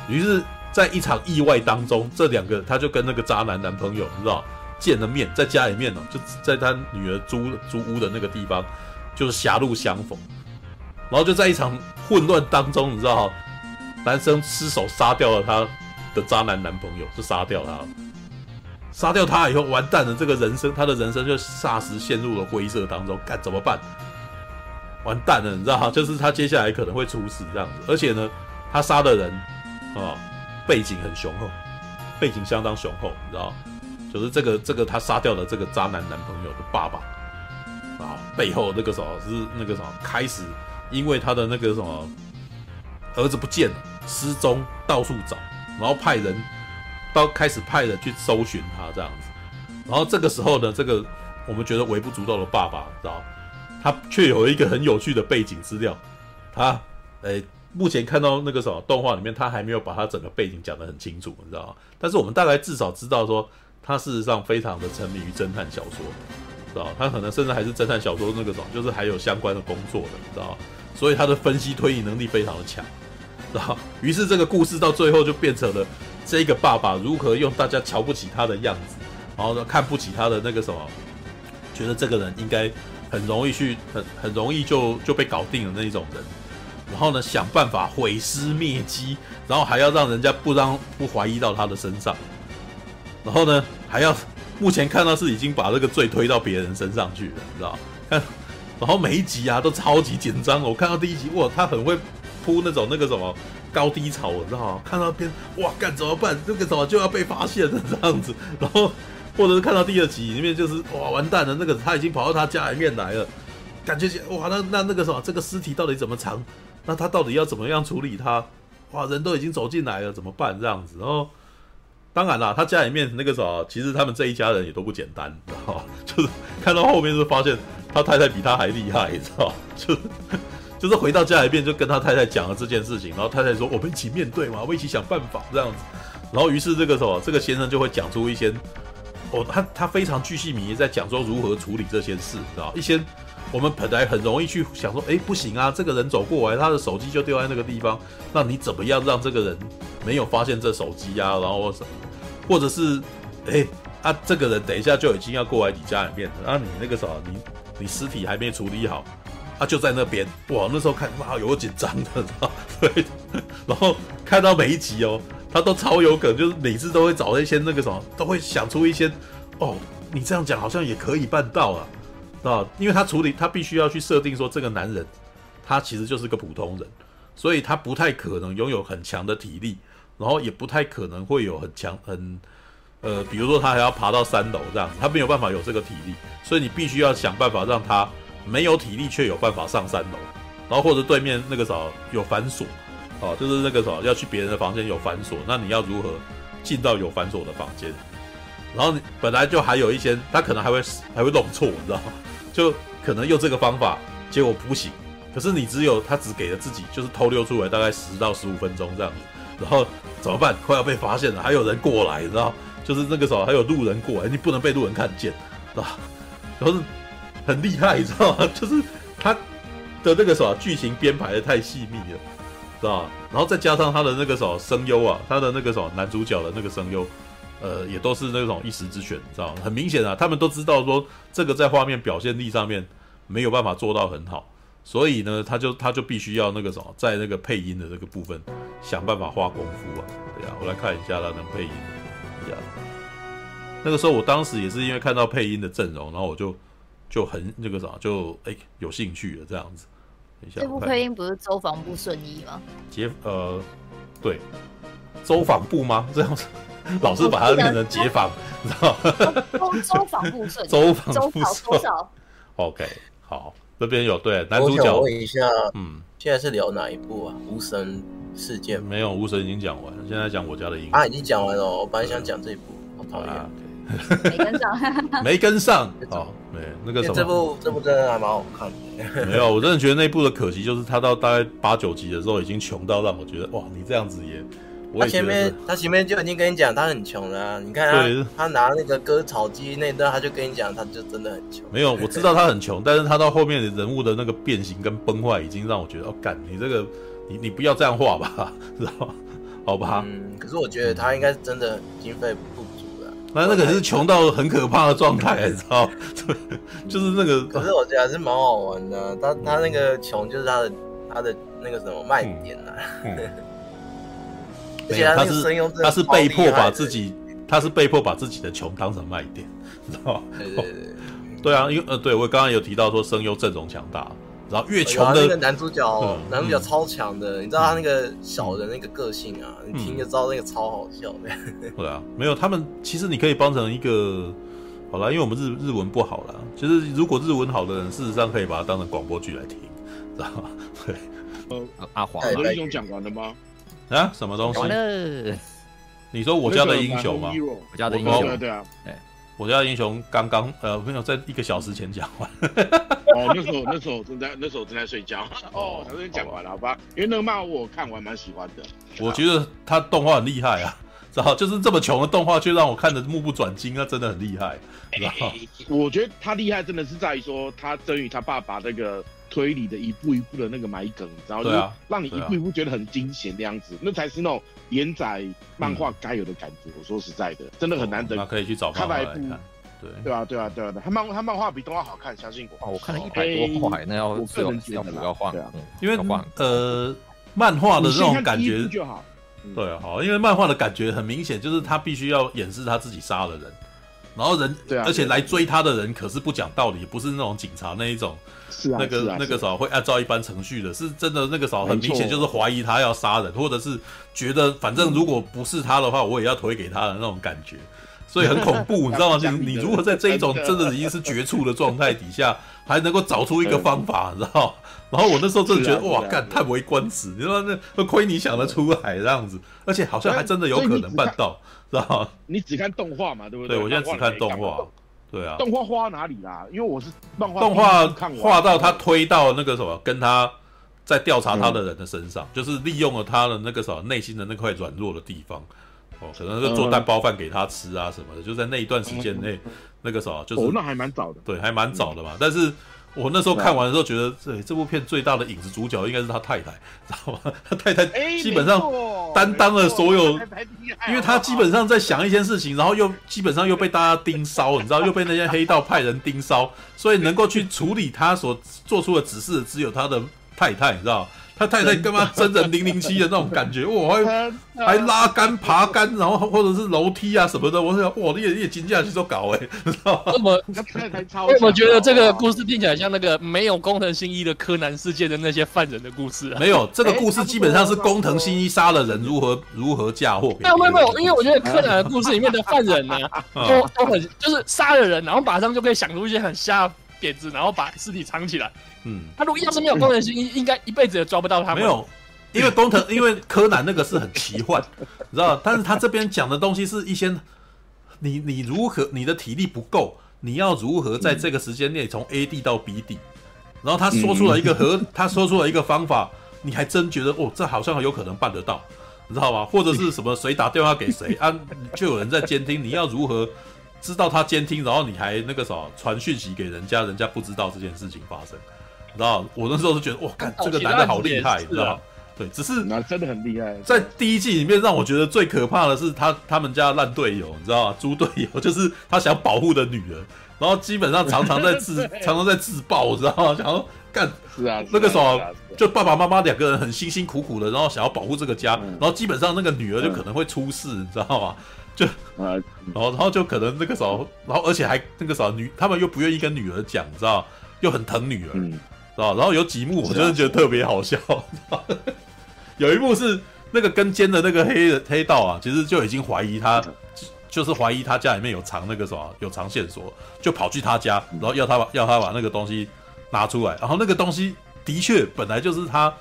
Speaker 1: 于是，在一场意外当中，这两个他就跟那个渣男男朋友，你知道，见了面，在家里面哦，就在他女儿租租屋的那个地方，就是狭路相逢，然后就在一场混乱当中，你知道，男生失手杀掉了他的渣男男朋友，就杀掉他了，杀掉他以后完蛋了，这个人生，他的人生就霎时陷入了灰色当中，该怎么办？完蛋了，你知道吗？就是他接下来可能会出事这样子，而且呢，他杀的人啊，背景很雄厚，背景相当雄厚，你知道，就是这个这个他杀掉的这个渣男男朋友的爸爸啊，背后那个什么是那个什么开始，因为他的那个什么儿子不见了，失踪，到处找，然后派人到开始派人去搜寻他这样子，然后这个时候呢，这个我们觉得微不足道的爸爸，知道。他却有一个很有趣的背景资料，他，诶、目前看到那个什么动画里面，他还没有把他整个背景讲得很清楚，你知道吗？但是我们大概至少知道说，他事实上非常的沉迷于侦探小说，知道吗？他可能甚至还是侦探小说那个什么，就是还有相关的工作的，你知道吗？所以他的分析推理能力非常的强，知道吗？于是这个故事到最后就变成了这个爸爸如何用大家瞧不起他的样子，然后呢，看不起他的那个什么，觉得这个人应该。很容易去很很容易就就被搞定的那一种人，然后呢，想办法毁尸灭迹，然后还要让人家不让不怀疑到他的身上，然后呢，还要目前看到是已经把这个罪推到别人身上去了，你知道？看，然后每一集啊都超级紧张。我看到第一集，哇，他很会铺那种那个什么高低潮，你知道吗？看到边，哇，干怎么办？这个什么就要被发现了这样子，然后。或者是看到第二集里面，就是哇完蛋了，那个他已经跑到他家里面来了，感觉哇那那那个什么，这个尸体到底怎么藏？那他到底要怎么样处理他？哇，人都已经走进来了，怎么办？这样子，然后当然啦，他家里面那个什么，其实他们这一家人也都不简单，知道？就是看到后面就发现他太太比他还厉害，你知道？就就是回到家里面就跟他太太讲了这件事情，然后太太说我们一起面对嘛，我们一起想办法这样子，然后于是这个什么，这个先生就会讲出一些。哦，他他非常巨细靡遗在讲说如何处理这些事，知道一些我们本来很容易去想说，哎，不行啊，这个人走过来，他的手机就丢在那个地方，那你怎么样让这个人没有发现这手机啊？然后，或者是，哎，啊，这个人等一下就已经要过来你家里面，然后你那个时候你你尸体还没处理好，啊，就在那边，哇，那时候看哇，有紧张的，对，然后看到每一集哦。他都超有梗，就是每次都会找一些那个什么，都会想出一些，哦，你这样讲好像也可以办到啊，啊，因为他处理他必须要去设定说这个男人，他其实就是个普通人，所以他不太可能拥有很强的体力，然后也不太可能会有很强很，呃，比如说他还要爬到三楼这样子，他没有办法有这个体力，所以你必须要想办法让他没有体力却有办法上三楼，然后或者对面那个什么有反锁。哦，就是那个什么，要去别人的房间有反锁，那你要如何进到有反锁的房间？然后你本来就还有一些，他可能还会还会弄错，你知道吗？就可能用这个方法，结果不行。可是你只有他只给了自己，就是偷溜出来大概十到十五分钟这样子，然后怎么办？快要被发现了，还有人过来，你知道？就是那个时候还有路人过来，你不能被路人看见，是吧？然后是很厉害，你知道吗？就是他的那个什么剧情编排的太细密了，知道？然后再加上他的那个什么声优啊，他的那个什么男主角的那个声优，呃，也都是那种一时之选，知道吗？很明显啊，他们都知道说这个在画面表现力上面没有办法做到很好。所以呢，他就他就必须要那个什么，在那个配音的这个部分想办法花功夫啊。对呀、我来看一下他能配音。对呀，那个时候我当时也是因为看到配音的阵容，然后我就就很那个啥，就哎、有兴趣了这样子。等一下，
Speaker 4: 这部配音不是周防部顺一吗？
Speaker 1: 解呃，对，周防部吗？这样子，老是把它念成解防，你知道吗？
Speaker 4: 周周防部顺，
Speaker 1: 周防部
Speaker 4: 顺。
Speaker 1: OK，好。这边有对男主角，
Speaker 5: 我问一下，
Speaker 1: 嗯，
Speaker 5: 现在是聊哪一部啊？无神事件
Speaker 1: 没有，无神已经讲完了，现在讲我家的英雄。
Speaker 5: 啊，已经讲完了，我本来想讲这一部，好讨厌，
Speaker 1: 啊、
Speaker 4: 没跟上，
Speaker 1: 没跟上，哦，没那个什么，
Speaker 5: 这部这部真的还蛮好看的。
Speaker 1: 没有，我真的觉得那部的可惜就是他到大概八九集的时候已经穷到让我觉得哇，你这样子也。
Speaker 5: 他前面他前面就已经跟你讲他很穷了、啊，你看他他拿那个割草机那段，他就跟你讲他就真的很穷。
Speaker 1: 没有，我知道他很穷，但是他到后面的人物的那个变形跟崩坏，已经让我觉得哦，干你这个你你不要这样画吧，知道吗？好吧。
Speaker 5: 嗯，可是我觉得他应该是真的经费。
Speaker 1: 那那个是穷到很可怕的状态，你知道？就是那个。
Speaker 5: 可是我觉得还是蛮好玩的，他他那个穷就是他的他的那个什么卖点啊。嗯嗯
Speaker 1: 没有，他是他是被迫把自己，他是被迫把自己的穷当成卖点，知道吗？对对对，对啊，因为呃，对我刚刚有提到说声优阵容强大，然后越穷的、
Speaker 5: 哎、那个男主角，男主角超强的，嗯、你知道他那个小的那个个性啊，嗯、你听就知道那个超好笑。的。
Speaker 1: 对啊，没有他们，其实你可以帮成一个，好了，因为我们日日文不好了，其实如果日文好的人，事实上可以把它当成广播剧来听，知道吗？对，
Speaker 6: 呃，阿华，我的英雄讲完了吗？
Speaker 1: 啊，什么东西？你说我家的英雄吗？
Speaker 2: 我家的英雄，
Speaker 6: 对对啊，
Speaker 1: 我家的英雄刚刚呃，没有在一个小时前讲完。
Speaker 6: 哦，那时候那时候正在那时候正在睡觉。哦，他先讲完了，好吧？因为那个漫画我看完蛮喜欢的。
Speaker 1: 我觉得他动画很厉害啊，然后？就是这么穷的动画，却让我看得目不转睛，那真的很厉害。然后
Speaker 6: 我觉得他厉害，真的是在于说他真与他爸爸那个。推理的一步一步的那个埋梗，然后就让你一步一步觉得很惊险的样子，那才是那种连载漫画该有的感觉。我说实在的，真的很难得。
Speaker 1: 那可以去找看来看。对
Speaker 6: 对啊，对啊，对啊，他漫他漫画比动画好看，相信我。
Speaker 2: 哦，我看了一百多话，那要我个人觉得要换，
Speaker 1: 因为呃，漫画的这种感觉
Speaker 6: 就好。
Speaker 1: 对啊，好，因为漫画的感觉很明显，就是他必须要掩饰他自己杀了人，然后人，对啊而且来追他的人可是不讲道理，不是那种警察那一种。
Speaker 6: 是啊，
Speaker 1: 那个、那个时候会按照一般程序的，是真的那个时候很明显就是怀疑他要杀人，或者是觉得反正如果不是他的话，我也要推给他的那种感觉，所以很恐怖，你知道吗？你你如果在这一种真的已经是绝处的状态底下，还能够找出一个方法，你知道？然后我那时候真的觉得哇，干叹为观止，你说那亏你想得出来这样子，而且好像还真的有可能办到，知道吗？
Speaker 6: 你只看动画嘛，对不对？
Speaker 1: 对，我现在只看动画。对啊，
Speaker 6: 动画画哪里啦？因为我是漫画，
Speaker 1: 动画画到他推到那个什么，跟他在调查他的人的身上，嗯、就是利用了他的那个什么内心的那块软弱的地方，哦，可能是做蛋包饭给他吃啊什么的，嗯、就在那一段时间内，嗯、那个什么就是、
Speaker 6: 哦、那还蛮早的，
Speaker 1: 对，还蛮早的嘛，嗯、但是。我那时候看完的时候，觉得这这部片最大的影子主角应该是他太太，知道吗？他 太太基本上担当了所有，因为他基本上在想一件事情，然后又基本上又被大家盯梢，你知道，又被那些黑道派人盯梢，所以能够去处理他所做出的指示，只有他的太太，你知道。他太太干嘛？真人零零七的那种感觉，哇，还还拉杆爬杆，然后或者是楼梯啊什么的，我想，哇，你也你也惊讶去都搞哎，知道吗？
Speaker 3: 那么 我觉得这个故事听起来像那个没有工藤新一的柯南世界的那些犯人的故事啊。
Speaker 1: 没有，这个故事基本上是工藤新一杀了人如何如何嫁祸。
Speaker 3: 没有没有没有，因为我觉得柯南的故事里面的犯人呢，都都很就是杀了人，然后马上就可以想出一些很瞎点子，然后把尸体藏起来。嗯，他如果要是没有工藤新一，应该一辈子也抓不到他。
Speaker 1: 没有，因为工藤，因为柯南那个是很奇幻，你知道？但是他这边讲的东西是一些，你你如何，你的体力不够，你要如何在这个时间内从 A 地到 B 地？然后他说出了一个和 他说出了一个方法，你还真觉得哦，这好像有可能办得到。你知道吗？或者是什么谁打电话给谁啊？就有人在监听，你要如何知道他监听？然后你还那个什么传讯息给人家，人家不知道这件事情发生，你知道？我那时候就觉得哇，看这个男的好厉害，你知道？对，只是
Speaker 6: 那真的很厉害。
Speaker 1: 在第一季里面，让我觉得最可怕的是他他们家烂队友，你知道吗？猪队友就是他想保护的女人，然后基本上常常在自 常常在自爆，知道吗？想要干
Speaker 6: 是啊，
Speaker 1: 那个时候就爸爸妈妈两个人很辛辛苦苦的，然后想要保护这个家，然后基本上那个女儿就可能会出事，你知道吗？就啊然后然后就可能那个时候，然后而且还那个时候女他们又不愿意跟女儿讲，你知道？又很疼女儿，知道？然后有几幕我真的觉得特别好笑。有一幕是那个跟监的那个黑黑道啊，其实就已经怀疑他，就是怀疑他家里面有藏那个什么，有藏线索，就跑去他家，然后要他把要他把那个东西拿出来，然后那个东西的确本来就是他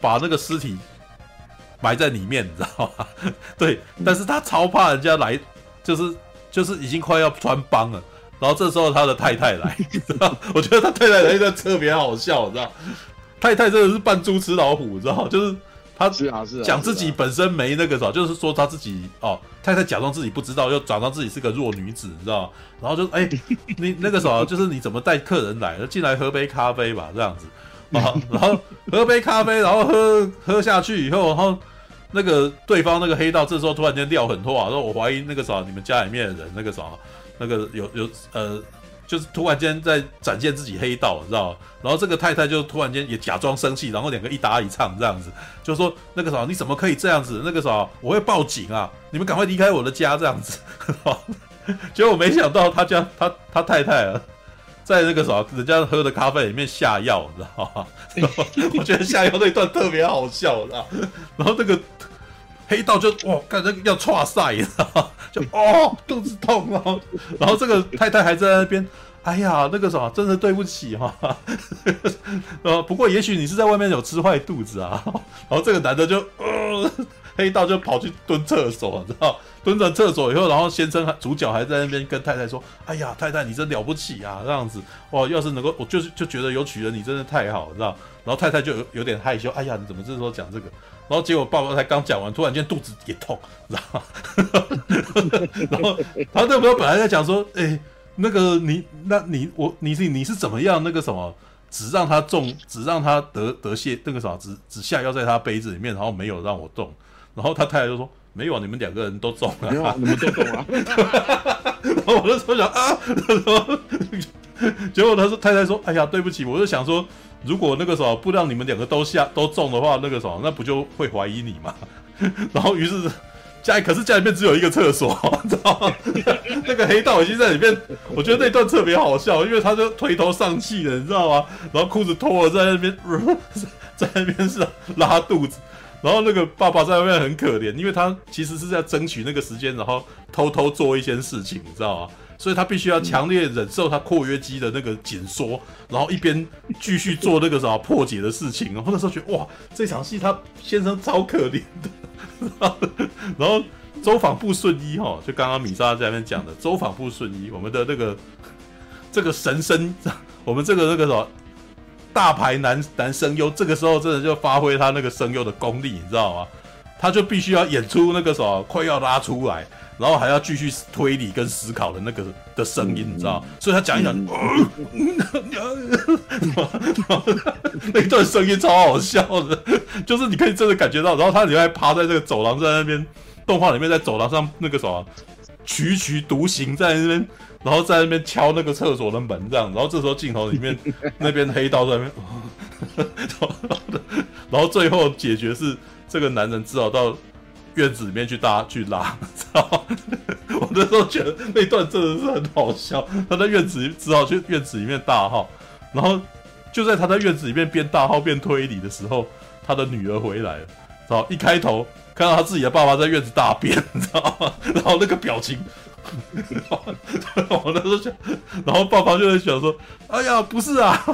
Speaker 1: 把那个尸体埋在里面，你知道吗？对，但是他超怕人家来，就是就是已经快要穿帮了，然后这时候他的太太来，知道？我觉得他太太来的特别好笑，知道？太太真的是扮猪吃老虎，知道？就是。他讲自己本身没那个啥，就是说他自己哦，太太假装自己不知道，又假装自己是个弱女子，你知道？然后就哎，你那个啥，就是你怎么带客人来？进来喝杯咖啡吧，这样子啊，然后喝杯咖啡，然后喝喝下去以后，然后那个对方那个黑道这时候突然间撂狠话，说我怀疑那个啥，你们家里面的人那个啥，那个有有呃。就是突然间在展现自己黑道，你知道？然后这个太太就突然间也假装生气，然后两个一搭一唱这样子，就说那个啥，你怎么可以这样子？那个啥，我会报警啊！你们赶快离开我的家这样子。结果没想到他家他他太太啊，在那个啥，人家喝的咖啡里面下药，你知道吗？我觉得下药那一段特别好笑，你知道？然后那个黑道就哇，感觉要剉赛，你知道就哦，肚子痛哦，然后这个太太还在那边，哎呀，那个什么，真的对不起哈、啊。呃，不过也许你是在外面有吃坏肚子啊。然后这个男的就，呃，黑道就跑去蹲厕所，知道？蹲在厕所以后，然后先生主角还在那边跟太太说，哎呀，太太你真了不起啊，这样子，哇，要是能够，我就是就觉得有娶了你真的太好，知道？然后太太就有有点害羞，哎呀，你怎么这时候讲这个？然后结果爸爸才刚讲完，突然间肚子也痛，知道吗？然后他那时候本来在讲说，哎，那个你，那你我你是你是怎么样？那个什么，只让他中，只让他得得泻那个什么，只只下药在他杯子里面，然后没有让我动。然后他太太就说，没有啊，你们两个人都中了，
Speaker 6: 没有，你们都中了。
Speaker 1: 然后我那时候想啊，结果他说太太说，哎呀，对不起，我就想说。如果那个什么不让你们两个都下都中的话，那个什么那不就会怀疑你吗？然后于是家里可是家里面只有一个厕所，你知道吗？那个黑道已经在里面，我觉得那段特别好笑，因为他就垂头丧气的，你知道吗？然后裤子脱了在那边，在那边是拉肚子，然后那个爸爸在外面很可怜，因为他其实是在争取那个时间，然后偷偷做一些事情，你知道吗？所以他必须要强烈忍受他括约肌的那个紧缩，然后一边继续做那个什么破解的事情。然后那时候觉得哇，这场戏他先生超可怜的。然后周访不顺一哈，就刚刚米莎在那边讲的周访不顺一，我们的那个这个神声，我们这个那个什么大牌男男声优，这个时候真的就发挥他那个声优的功力，你知道吗？他就必须要演出那个什么快要拉出来。然后还要继续推理跟思考的那个的声音，你知道？所以他讲一讲，那段声音超好笑的，就是你可以真的感觉到。然后他里面还趴在这个走廊，在那边动画里面在走廊上那个什么踽踽独行在那边，然后在那边敲那个厕所的门这样。然后这时候镜头里面 那边黑道在那边，然后最后解决是这个男人只好到。院子里面去搭去拉，知道？我那时候觉得那段真的是很好笑。他在院子里只好去院子里面大号，然后就在他在院子里面边大号变推理的时候，他的女儿回来了，知道一开头看到他自己的爸爸在院子大便，你知道吗？然后那个表情。我那时候想，然后爸爸就在想说：“哎呀，不是啊，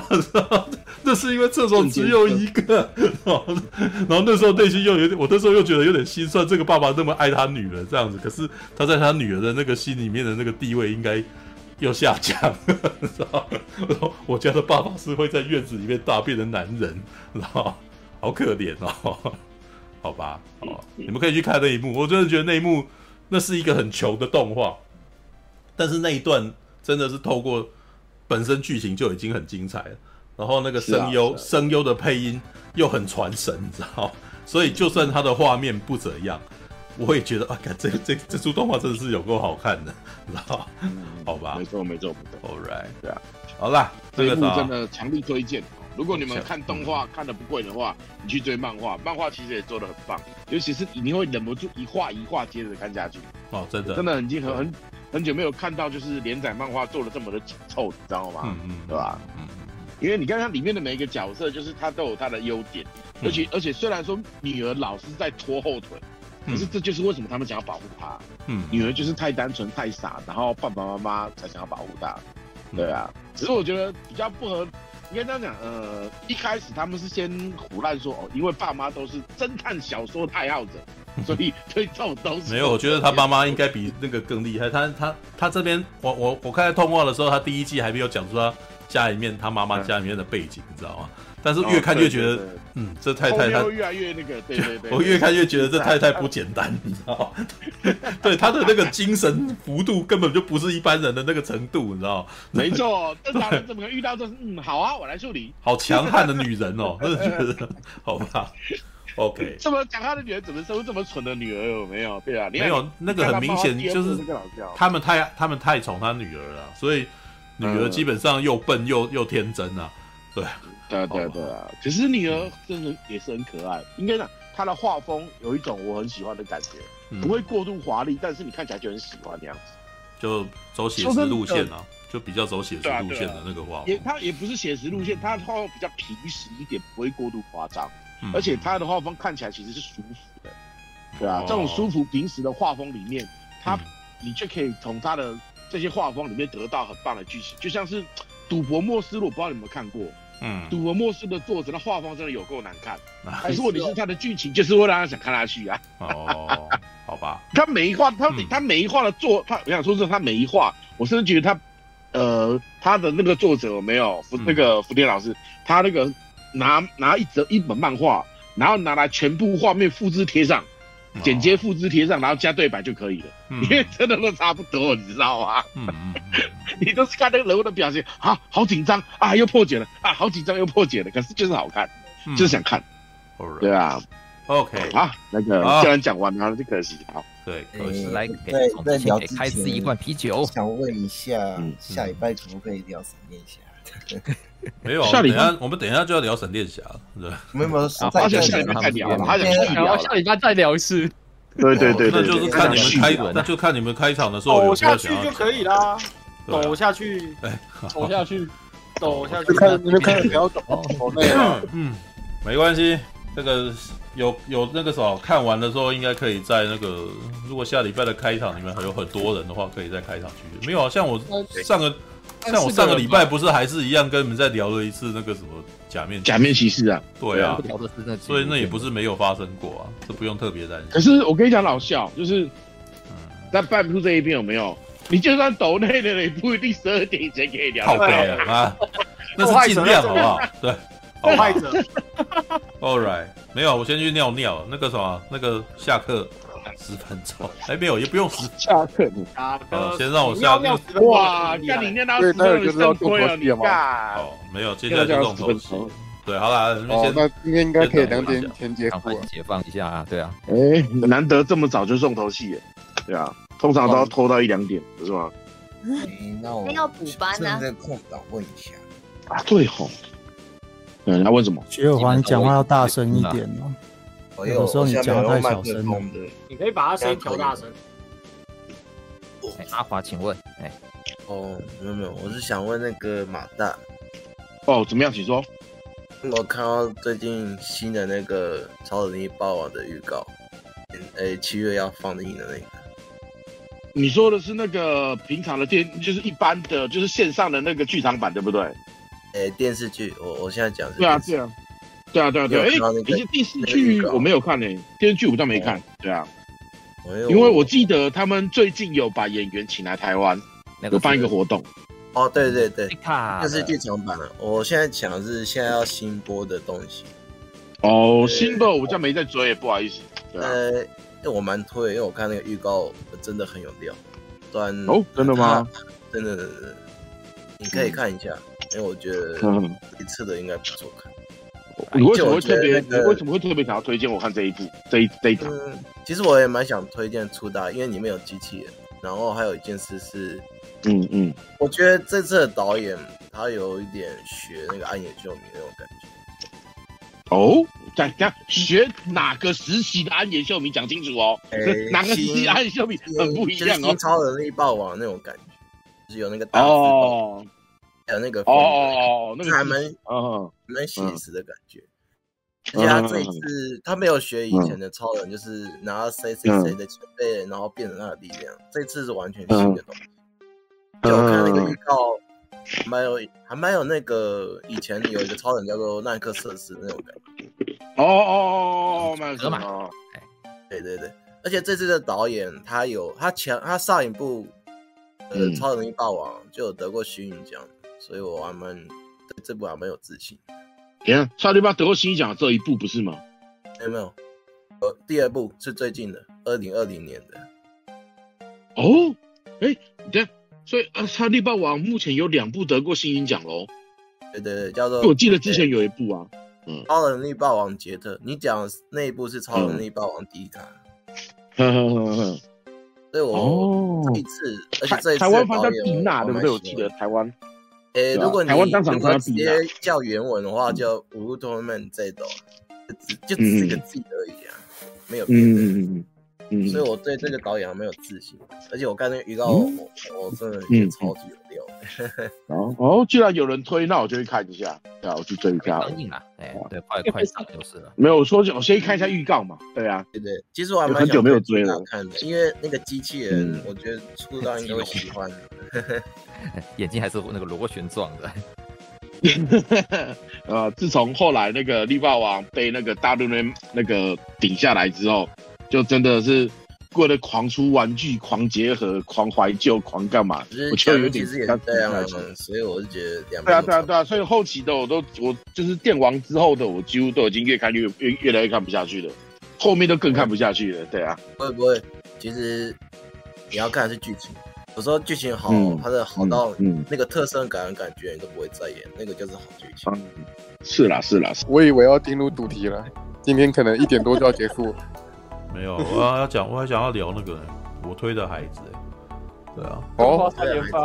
Speaker 1: 那是因为厕所只有一个。”然后那时候内心又有点，我那时候又觉得有点心酸。这个爸爸那么爱他女儿，这样子，可是他在他女儿的那个心里面的那个地位应该又下降，知道吗？我家的爸爸是会在院子里面大便的男人，然后好可怜哦。好吧，哦，你们可以去看那一幕。我真的觉得那一幕那是一个很穷的动画，但是那一段真的是透过本身剧情就已经很精彩了，然后那个声优声优的配音又很传神，你知道，所以就算它的画面不怎样。我也觉得啊，看这这这出动画真的是有够好看的，知道、嗯、好吧，
Speaker 6: 没错没错没错
Speaker 1: ，All right，
Speaker 6: 对啊，
Speaker 1: 好啦，
Speaker 6: 这一部真的强力推荐。如果你们看动画看的不贵的话，你去追漫画，漫画其实也做的很棒，尤其是你会忍不住一画一画接着看下去。
Speaker 1: 哦，真的，
Speaker 6: 真的很经很很很久没有看到就是连载漫画做的这么的紧凑，你知道吗？嗯嗯，对吧？嗯，因为你看它里面的每一个角色，就是他都有他的优点，而且而且虽然说女儿老是在拖后腿。可是这就是为什么他们想要保护她。嗯，女儿就是太单纯太傻，然后爸爸妈妈才想要保护她。对啊，只是我觉得比较不合，应该这样讲，呃，一开始他们是先胡乱说哦，因为爸妈都是侦探小说的爱好者，所以所以这种东西。
Speaker 1: 没有，我觉得他妈妈应该比那个更厉害。他他他这边，我我我看他通话的时候，他第一季还没有讲出他家里面他妈妈家里面的背景，你知道吗？但是越看越觉得，嗯，这太太她
Speaker 6: 越来越那个，对对对，
Speaker 1: 我越看越觉得这太太不简单，你知道吗？对她的那个精神幅度根本就不是一般人的那个程度，你知道
Speaker 6: 吗？没错，正常人怎么可能遇到这？嗯，好啊，我来处理。
Speaker 1: 好强悍的女人哦，真的觉得，好吧，OK。
Speaker 6: 这么讲他的女儿怎么生出这么蠢的女儿？有没有？对啊，
Speaker 1: 没有，那个很明显就是他们太他们太宠他女儿了，所以女儿基本上又笨又又天真啊，对。
Speaker 6: 对啊对啊对啊！可是女儿真的也是很可爱，应该讲她的画风有一种我很喜欢的感觉，嗯、不会过度华丽，但是你看起来就很喜欢那样子，
Speaker 1: 就走写实路线啊，就比较走写实路线的那个画风。
Speaker 6: 也他也不是写实路线，他的画风比较平实一点，不会过度夸张，嗯、而且他的画风看起来其实是舒服的，对啊，哦、这种舒服平时的画风里面，他、嗯、你就可以从他的这些画风里面得到很棒的剧情，就像是《赌博默示录》，我不知道你有没有看过。嗯，赌博默示的作者，那画风真的有够难看，还是问题是他的剧情就是会让人想看下去啊？
Speaker 1: 哦，好吧。
Speaker 6: 他每一画，他他每一画的作，他我想说是他每一画，我甚至觉得他，呃，他的那个作者有没有福那个福田老师，他那个拿拿一则一本漫画，然后拿来全部画面复制贴上。剪接复制贴上，然后加对白就可以了，嗯、因为真的都差不多，你知道吗？嗯嗯、你都是看那个人物的表情，啊，好紧张啊，又破解了啊，好紧张又破解了，可是就是好看，嗯、就是想看.对啊
Speaker 1: ，OK，
Speaker 6: 啊，那个既然讲完了，就可惜，好，
Speaker 1: 对，可惜。
Speaker 2: 来给再聊开支一罐啤酒，
Speaker 7: 想问一下，下礼拜可不可以聊闪电侠？
Speaker 1: 没有，下礼拜？我们等一下就要聊闪电侠，对，
Speaker 7: 没有没有，
Speaker 6: 下礼拜再聊，下
Speaker 3: 礼拜再聊一次，
Speaker 6: 对对对，
Speaker 1: 那就是看你们开，那就看你们开场的时候
Speaker 8: 抖下去就可以啦，抖下去，
Speaker 3: 哎，抖下去，抖下
Speaker 8: 去，看你们看不要抖，
Speaker 1: 嗯，没关系，这个有有那个什么，看完的时候应该可以在那个，如果下礼拜的开场里面还有很多人的话，可以在开场去，没有啊，像我上个。像我上个礼拜不是还是一样跟你们在聊了一次那个什么假面
Speaker 6: 假面骑士啊？
Speaker 1: 对啊，所以那也不是没有发生过啊，这不用特别担心。
Speaker 6: 可是我跟你讲老笑，就是在半铺这一边有没有？你就算抖内的，也不一定十二点以前可以聊。
Speaker 1: 好悲啊！那是尽量好不好？对，
Speaker 8: 受害者。
Speaker 1: All right，没有，我先去尿尿。那个什么，那个下课。十分钟，哎，没有，也不用十
Speaker 6: 下课。
Speaker 1: 呃，先让我下课。
Speaker 6: 哇，看你念到十分钟就亏了，你干？
Speaker 1: 哦，没有，接下来就重头戏。对，好啦，
Speaker 8: 哦，那今天应该可以两点前结束，
Speaker 2: 解放一下啊，对啊。
Speaker 6: 哎，难得这么早就重头戏，对啊，通常都要拖到一两点，不是吗？
Speaker 7: 那我要补班呢。在空档问一下
Speaker 6: 啊，对吼。嗯，他问什么？
Speaker 9: 徐有华，你讲话要大声一点哦。有时候你讲话太小声了，
Speaker 8: 你可以把他声音调大声。
Speaker 2: 阿华，请问，哎，
Speaker 7: 哦，没有没有，我是想问那个马大，
Speaker 6: 哦，怎么样？请说。
Speaker 7: 我看到最近新的那个《超能力霸王》的预告，哎，七月要放映的那个。
Speaker 6: 你说的是那个平常的电，就是一般的，就是线上的那个剧场版，对不对？
Speaker 7: 哎，电视剧，我我现在讲是。
Speaker 6: 对啊，对啊。对啊，对啊，对啊！哎，其实电视剧我没有看呢，电视剧我倒没看。对啊，因为我记得他们最近有把演员请来台湾，有办一个活动。
Speaker 7: 哦，对对对，这是剧场版了。我现在讲的是现在要新播的东西。
Speaker 6: 哦，新的我家没在追，不好意思。
Speaker 7: 呃，我蛮推，因为我看那个预告真的很有料。端
Speaker 6: 哦，真的吗？
Speaker 7: 真的，你可以看一下，因为我觉得一次的应该不错看。
Speaker 6: 你为什么会特别？你为什么会特别想要推荐我看这一部？这一这一档？
Speaker 7: 其实我也蛮想推荐初代，因为里面有机器人。然后还有一件事是，
Speaker 6: 嗯嗯，
Speaker 7: 我觉得这次的导演他有一点学那个安野秀明那种感觉。
Speaker 6: 哦，讲讲学哪个时期的安野秀明讲清楚哦。哪个时期安野秀明很不一样哦。
Speaker 7: 新超能力霸王那种感觉，就是有那个大字报，还有那个
Speaker 6: 哦，
Speaker 7: 那个还蛮嗯蛮写实的感觉。而且他这一次他没有学以前的超人，就是拿谁谁谁的前辈，然后变成他的力量。这次是完全新的东西。就我看那个预告，蛮有还蛮有那个以前有一个超人叫做奈克瑟斯那种感觉。
Speaker 6: 哦哦哦哦，蛮有嘛。
Speaker 7: 对对对，而且这次的导演他有他前他上一部呃超能力霸王就有得过徐云奖，所以我还蛮对这部还蛮有自信。
Speaker 6: 你看，沙利巴得过星奖这一部不是吗？
Speaker 7: 没有没有，呃，第二部是最近的，二零二零年的。
Speaker 6: 哦，哎，对，所以啊，沙利巴王目前有两部得过星云奖喽。
Speaker 7: 对对对，叫做。
Speaker 6: 我记得之前有一部啊，
Speaker 7: 嗯，超能力霸王杰特，你讲那一部是超能力霸王迪卡。所以我这一次，而且这一次
Speaker 6: 台湾翻叫蒂娜，对不对？我记得台湾。
Speaker 7: 诶，如果你
Speaker 6: 台湾当场他
Speaker 7: 直接叫原文的话，叫 Ultraman Z 的，就只是一个字而已啊，没有别的。嗯嗯嗯，所以我对这个导演还没有自信，而且我看那个预告，我真的觉得超级有料。
Speaker 6: 哦哦，既然有人推，那我就去看一下，对啊，我去追一下。
Speaker 2: 上映了，哎，对，快快上就是了。
Speaker 6: 没有，我说我先看一下预告嘛，对啊，
Speaker 7: 对对。其实我还蛮
Speaker 6: 很久没有追了，
Speaker 7: 看的，因为那个机器人，我觉得出道应该会喜欢。
Speaker 2: 眼睛还是那个螺旋状的。
Speaker 6: 呃，自从后来那个力霸王被那个大陆人那个顶下来之后，就真的是过得狂出玩具、狂结合、狂怀旧、狂干嘛？我觉得有点
Speaker 7: 这样，所以我是觉得两。
Speaker 6: 对啊，对啊，对啊，所以后期的我都我就是电王之后的我几乎都已经越看越越越来越看不下去了，后面都更看不下去了。对啊，
Speaker 7: 会不会？其实你要看的是剧情。有时候剧情好，它的好到那个特色感的感觉，你都不会再演，那个就是好剧情。
Speaker 6: 是啦，是啦，
Speaker 8: 我以为要进入主题了，今天可能一点多就要结束。
Speaker 1: 没有，我要讲，我还想要聊那个我推的孩子，对啊。
Speaker 8: 哦，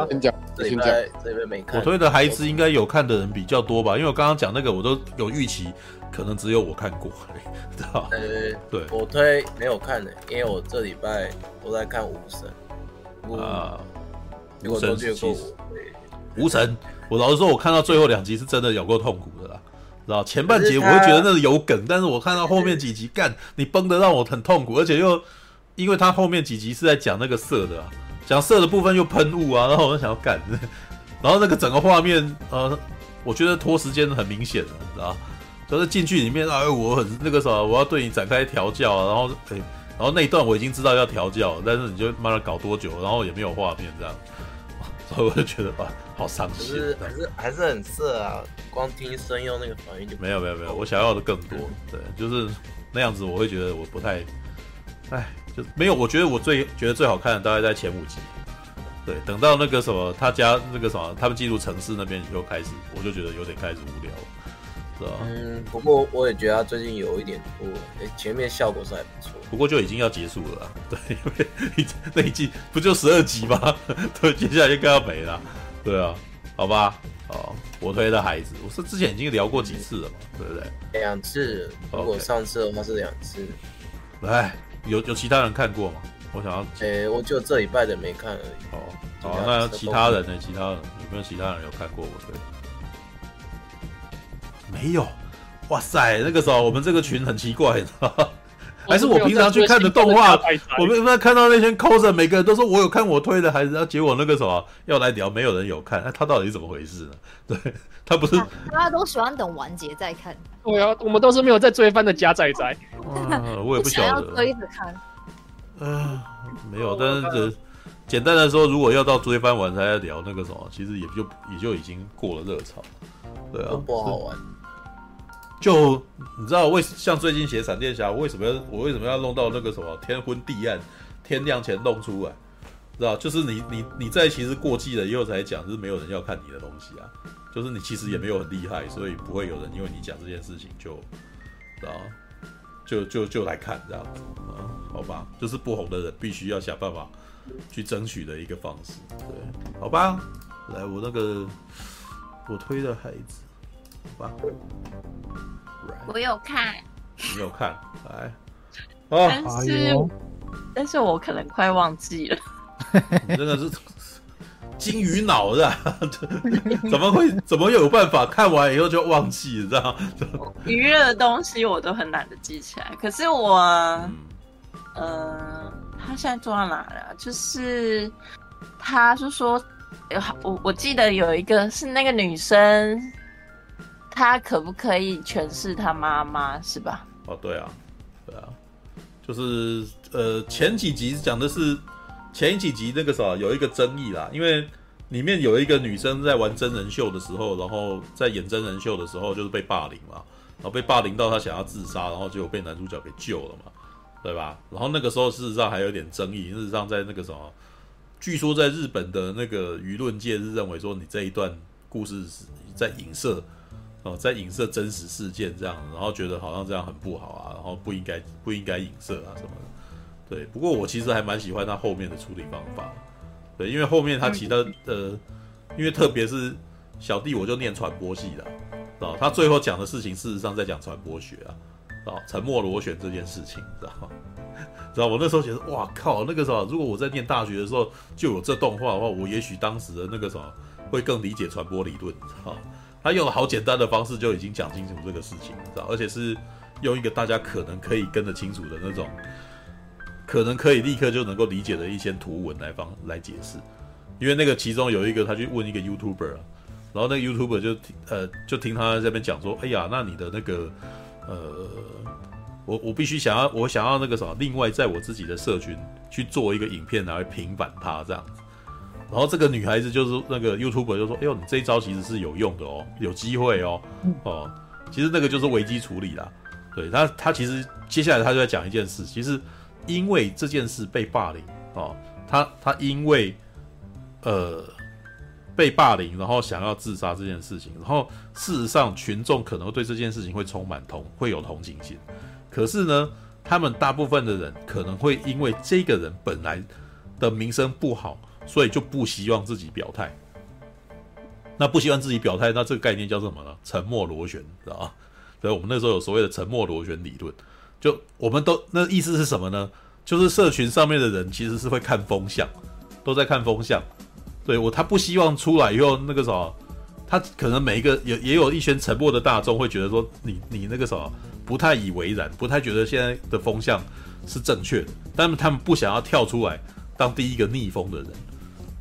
Speaker 7: 先讲，先讲，这边没看。
Speaker 1: 我推的孩子应该有看的人比较多吧？因为我刚刚讲那个，我都有预期，可能只有我看过，知道
Speaker 7: 呃，对，我推没有看的，因为我这礼拜都在看无神。啊，
Speaker 1: 无神其实无神，我老实说，我看到最后两集是真的有够痛苦的啦，知道前半节我会觉得那是有梗，但是我看到后面几集干，你崩的让我很痛苦，而且又因为他后面几集是在讲那个色的，讲色的部分又喷雾啊，然后我就想要干，然后那个整个画面呃，我觉得拖时间很明显的，知道就是进去里面啊，我很那个什么，我要对你展开调教啊，然后诶。然后那一段我已经知道要调教，但是你就慢慢搞多久，然后也没有画面这样，所以我就觉得哇，好伤心。
Speaker 7: 是还是还是很色啊，光听声优那个反应就
Speaker 1: 没有没有没有，我想要的更多。对，就是那样子，我会觉得我不太，哎，就没有。我觉得我最觉得最好看的大概在前五集。对，等到那个什么他家那个什么他们进入城市那边又开始，我就觉得有点开始无聊。
Speaker 7: 嗯，不过我也觉得他最近有一点拖，哎，前面效果是还不错。
Speaker 1: 不过就已经要结束了，对，因为那一季不就十二集吗？对，接下来就快要没了，对啊，好吧，哦，我推的孩子，我是之前已经聊过几次了嘛，对不对？
Speaker 7: 两次，如果上次的话是两次。
Speaker 1: 来，有有其他人看过吗？我想要，
Speaker 7: 哎，我就这礼拜的没看而已。
Speaker 1: 哦，好，那其他人呢？其他人有没有其他人有看过我推？没有，哇塞！那个时候我们这个群很奇怪，你知道吗？还是我平常去看的动画，我们有没有看到那些 coser，每个人都说我有看我推的孩子，然后结果那个什么要来聊，没有人有看，那他到底是怎么回事呢？对他不是
Speaker 4: 大家都喜欢等完结再看，
Speaker 3: 对啊，我们都是没有在追番的假仔仔，
Speaker 1: 我也不晓得
Speaker 4: 追着看，
Speaker 1: 嗯，没有，但是简单的说，如果要到追番完才来聊那个什么，其实也就也就已经过了热潮，对啊，
Speaker 7: 不好玩。
Speaker 1: 就你知道为像最近写闪电侠，为什么要我为什么要弄到那个什么天昏地暗、天亮前弄出来？知道就是你你你在其实过季了以后才讲，就是没有人要看你的东西啊。就是你其实也没有很厉害，所以不会有人因为你讲这件事情就，知道就就就来看这样子啊？好吧，就是不红的人必须要想办法去争取的一个方式，对，好吧。来，我那个我推的孩子，吧。
Speaker 10: 我有看，
Speaker 1: 你有看，来，
Speaker 10: 哦，但是，但是我可能快忘记了，
Speaker 1: 真的是。金鱼脑是吧？怎么会？怎么有办法看完以后就忘记？你知道？
Speaker 10: 娱乐的东西我都很懒得记起来。可是我，嗯、呃，他现在做到哪了？就是，他是说，有我我记得有一个是那个女生，他可不可以诠释他妈妈？是吧？
Speaker 1: 哦，对啊，对啊，就是呃，前几集讲的是。前几集那个啥有一个争议啦，因为里面有一个女生在玩真人秀的时候，然后在演真人秀的时候就是被霸凌嘛，然后被霸凌到她想要自杀，然后结果被男主角给救了嘛，对吧？然后那个时候事实上还有点争议，事实上在那个什么，据说在日本的那个舆论界是认为说你这一段故事是在影射哦，在影射真实事件这样，然后觉得好像这样很不好啊，然后不应该不应该影射啊什么的。对，不过我其实还蛮喜欢他后面的处理方法，对，因为后面他其他呃，因为特别是小弟我就念传播系的，啊，他最后讲的事情事实上在讲传播学啊，啊，沉默螺旋这件事情，知道吗？知道我那时候觉得，哇靠，那个时候如果我在念大学的时候就有这动画的话，我也许当时的那个什么会更理解传播理论，知道吗？他用了好简单的方式就已经讲清楚这个事情，知道，而且是用一个大家可能可以跟得清楚的那种。可能可以立刻就能够理解的一些图文来方来解释，因为那个其中有一个他去问一个 YouTuber，然后那个 YouTuber 就呃就听他在这边讲说，哎呀，那你的那个呃，我我必须想要我想要那个什么，另外在我自己的社群去做一个影片来平反他这样子，然后这个女孩子就是那个 YouTuber 就说，哎呦，你这一招其实是有用的哦，有机会哦，哦，其实那个就是危机处理啦，对他他其实接下来他就在讲一件事，其实。因为这件事被霸凌哦，他他因为呃被霸凌，然后想要自杀这件事情，然后事实上群众可能对这件事情会充满同会有同情心，可是呢，他们大部分的人可能会因为这个人本来的名声不好，所以就不希望自己表态。那不希望自己表态，那这个概念叫什么呢？沉默螺旋，知道吧？所以我们那时候有所谓的沉默螺旋理论。就我们都那意思是什么呢？就是社群上面的人其实是会看风向，都在看风向。对我，他不希望出来以后那个什么，他可能每一个也也有一群沉默的大众会觉得说你你那个什么不太以为然，不太觉得现在的风向是正确的，但是他们不想要跳出来当第一个逆风的人，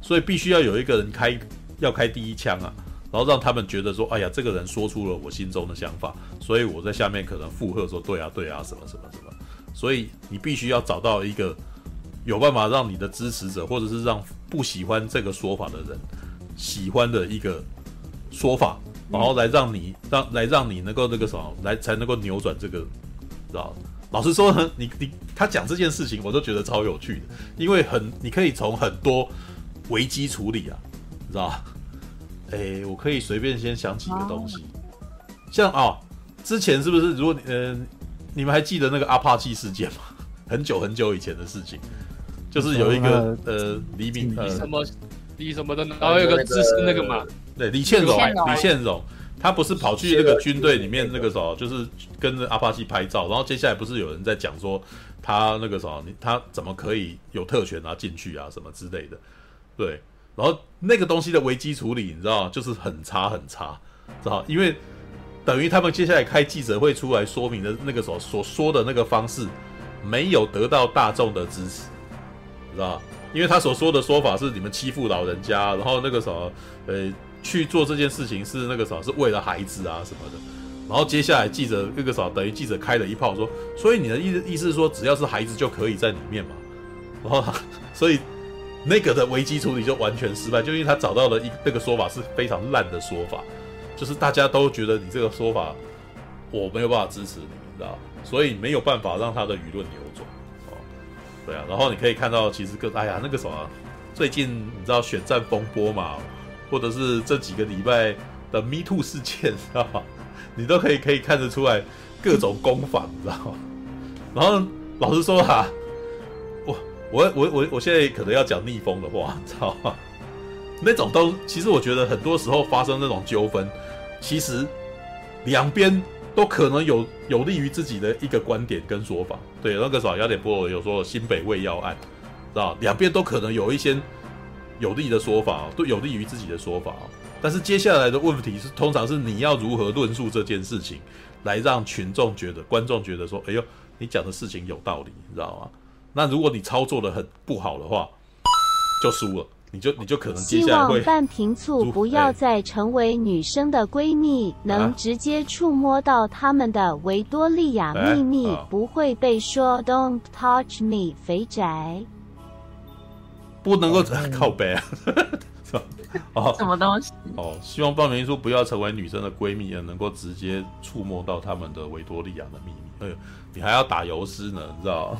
Speaker 1: 所以必须要有一个人开要开第一枪啊。然后让他们觉得说，哎呀，这个人说出了我心中的想法，所以我在下面可能附和说，对啊，对啊，什么什么什么。所以你必须要找到一个有办法让你的支持者，或者是让不喜欢这个说法的人喜欢的一个说法，然后来让你让来让你能够那个什么，来才能够扭转这个，知道？老实说呢，你你他讲这件事情，我都觉得超有趣的，因为很你可以从很多危机处理啊，你知道？哎、欸，我可以随便先想几个东西，像啊、哦，之前是不是？如果嗯、呃，你们还记得那个阿帕奇事件吗？很久很久以前的事情，就是有一个呃李敏李
Speaker 3: 什么李什么的，然后有个支持那个嘛，
Speaker 1: 对李倩荣，李倩荣，他不是跑去那个军队里面那个时候，就是跟着阿帕奇拍照，然后接下来不是有人在讲说他那个什么，他怎么可以有特权啊进去啊什么之类的，对。然后那个东西的危机处理，你知道，就是很差很差，知道？因为等于他们接下来开记者会出来说明的那个所所说的那个方式，没有得到大众的支持，知道？因为他所说的说法是你们欺负老人家，然后那个什么，呃，去做这件事情是那个什么，是为了孩子啊什么的。然后接下来记者那个什么，等于记者开了一炮说，所以你的意思意思是说，只要是孩子就可以在里面嘛？然后 所以。那个的危机处理就完全失败，就因为他找到了一那个说法是非常烂的说法，就是大家都觉得你这个说法我没有办法支持你，你知道，所以没有办法让他的舆论扭转哦。对啊，然后你可以看到，其实个哎呀，那个什么，最近你知道选战风波嘛，或者是这几个礼拜的 Me Too 事件，知道吗？你都可以可以看得出来各种攻防，你知道吗？然后老实说哈、我我我我现在可能要讲逆风的话，知道吗？那种都其实我觉得很多时候发生那种纠纷，其实两边都可能有有利于自己的一个观点跟说法。对，那个时候雅典波罗有说新北胃药案，知道两边都可能有一些有利的说法，都有利于自己的说法。但是接下来的问题是，通常是你要如何论述这件事情，来让群众觉得、观众觉得说：“哎呦，你讲的事情有道理，你知道吗？”那如果你操作的很不好的话，就输了，你就你就可能接下来会。
Speaker 11: 希望半瓶醋不要再成为女生的闺蜜，能直接触摸到他们的维多利亚秘密，不会被说 “Don't touch me”，肥宅。
Speaker 1: 不能够 靠北啊。
Speaker 10: 哦，什么东西？
Speaker 1: 哦，希望半瓶醋不要成为女生的闺蜜，而能够直接触摸到他们的维多利亚的秘密。哎呦，你还要打油诗呢，你知道？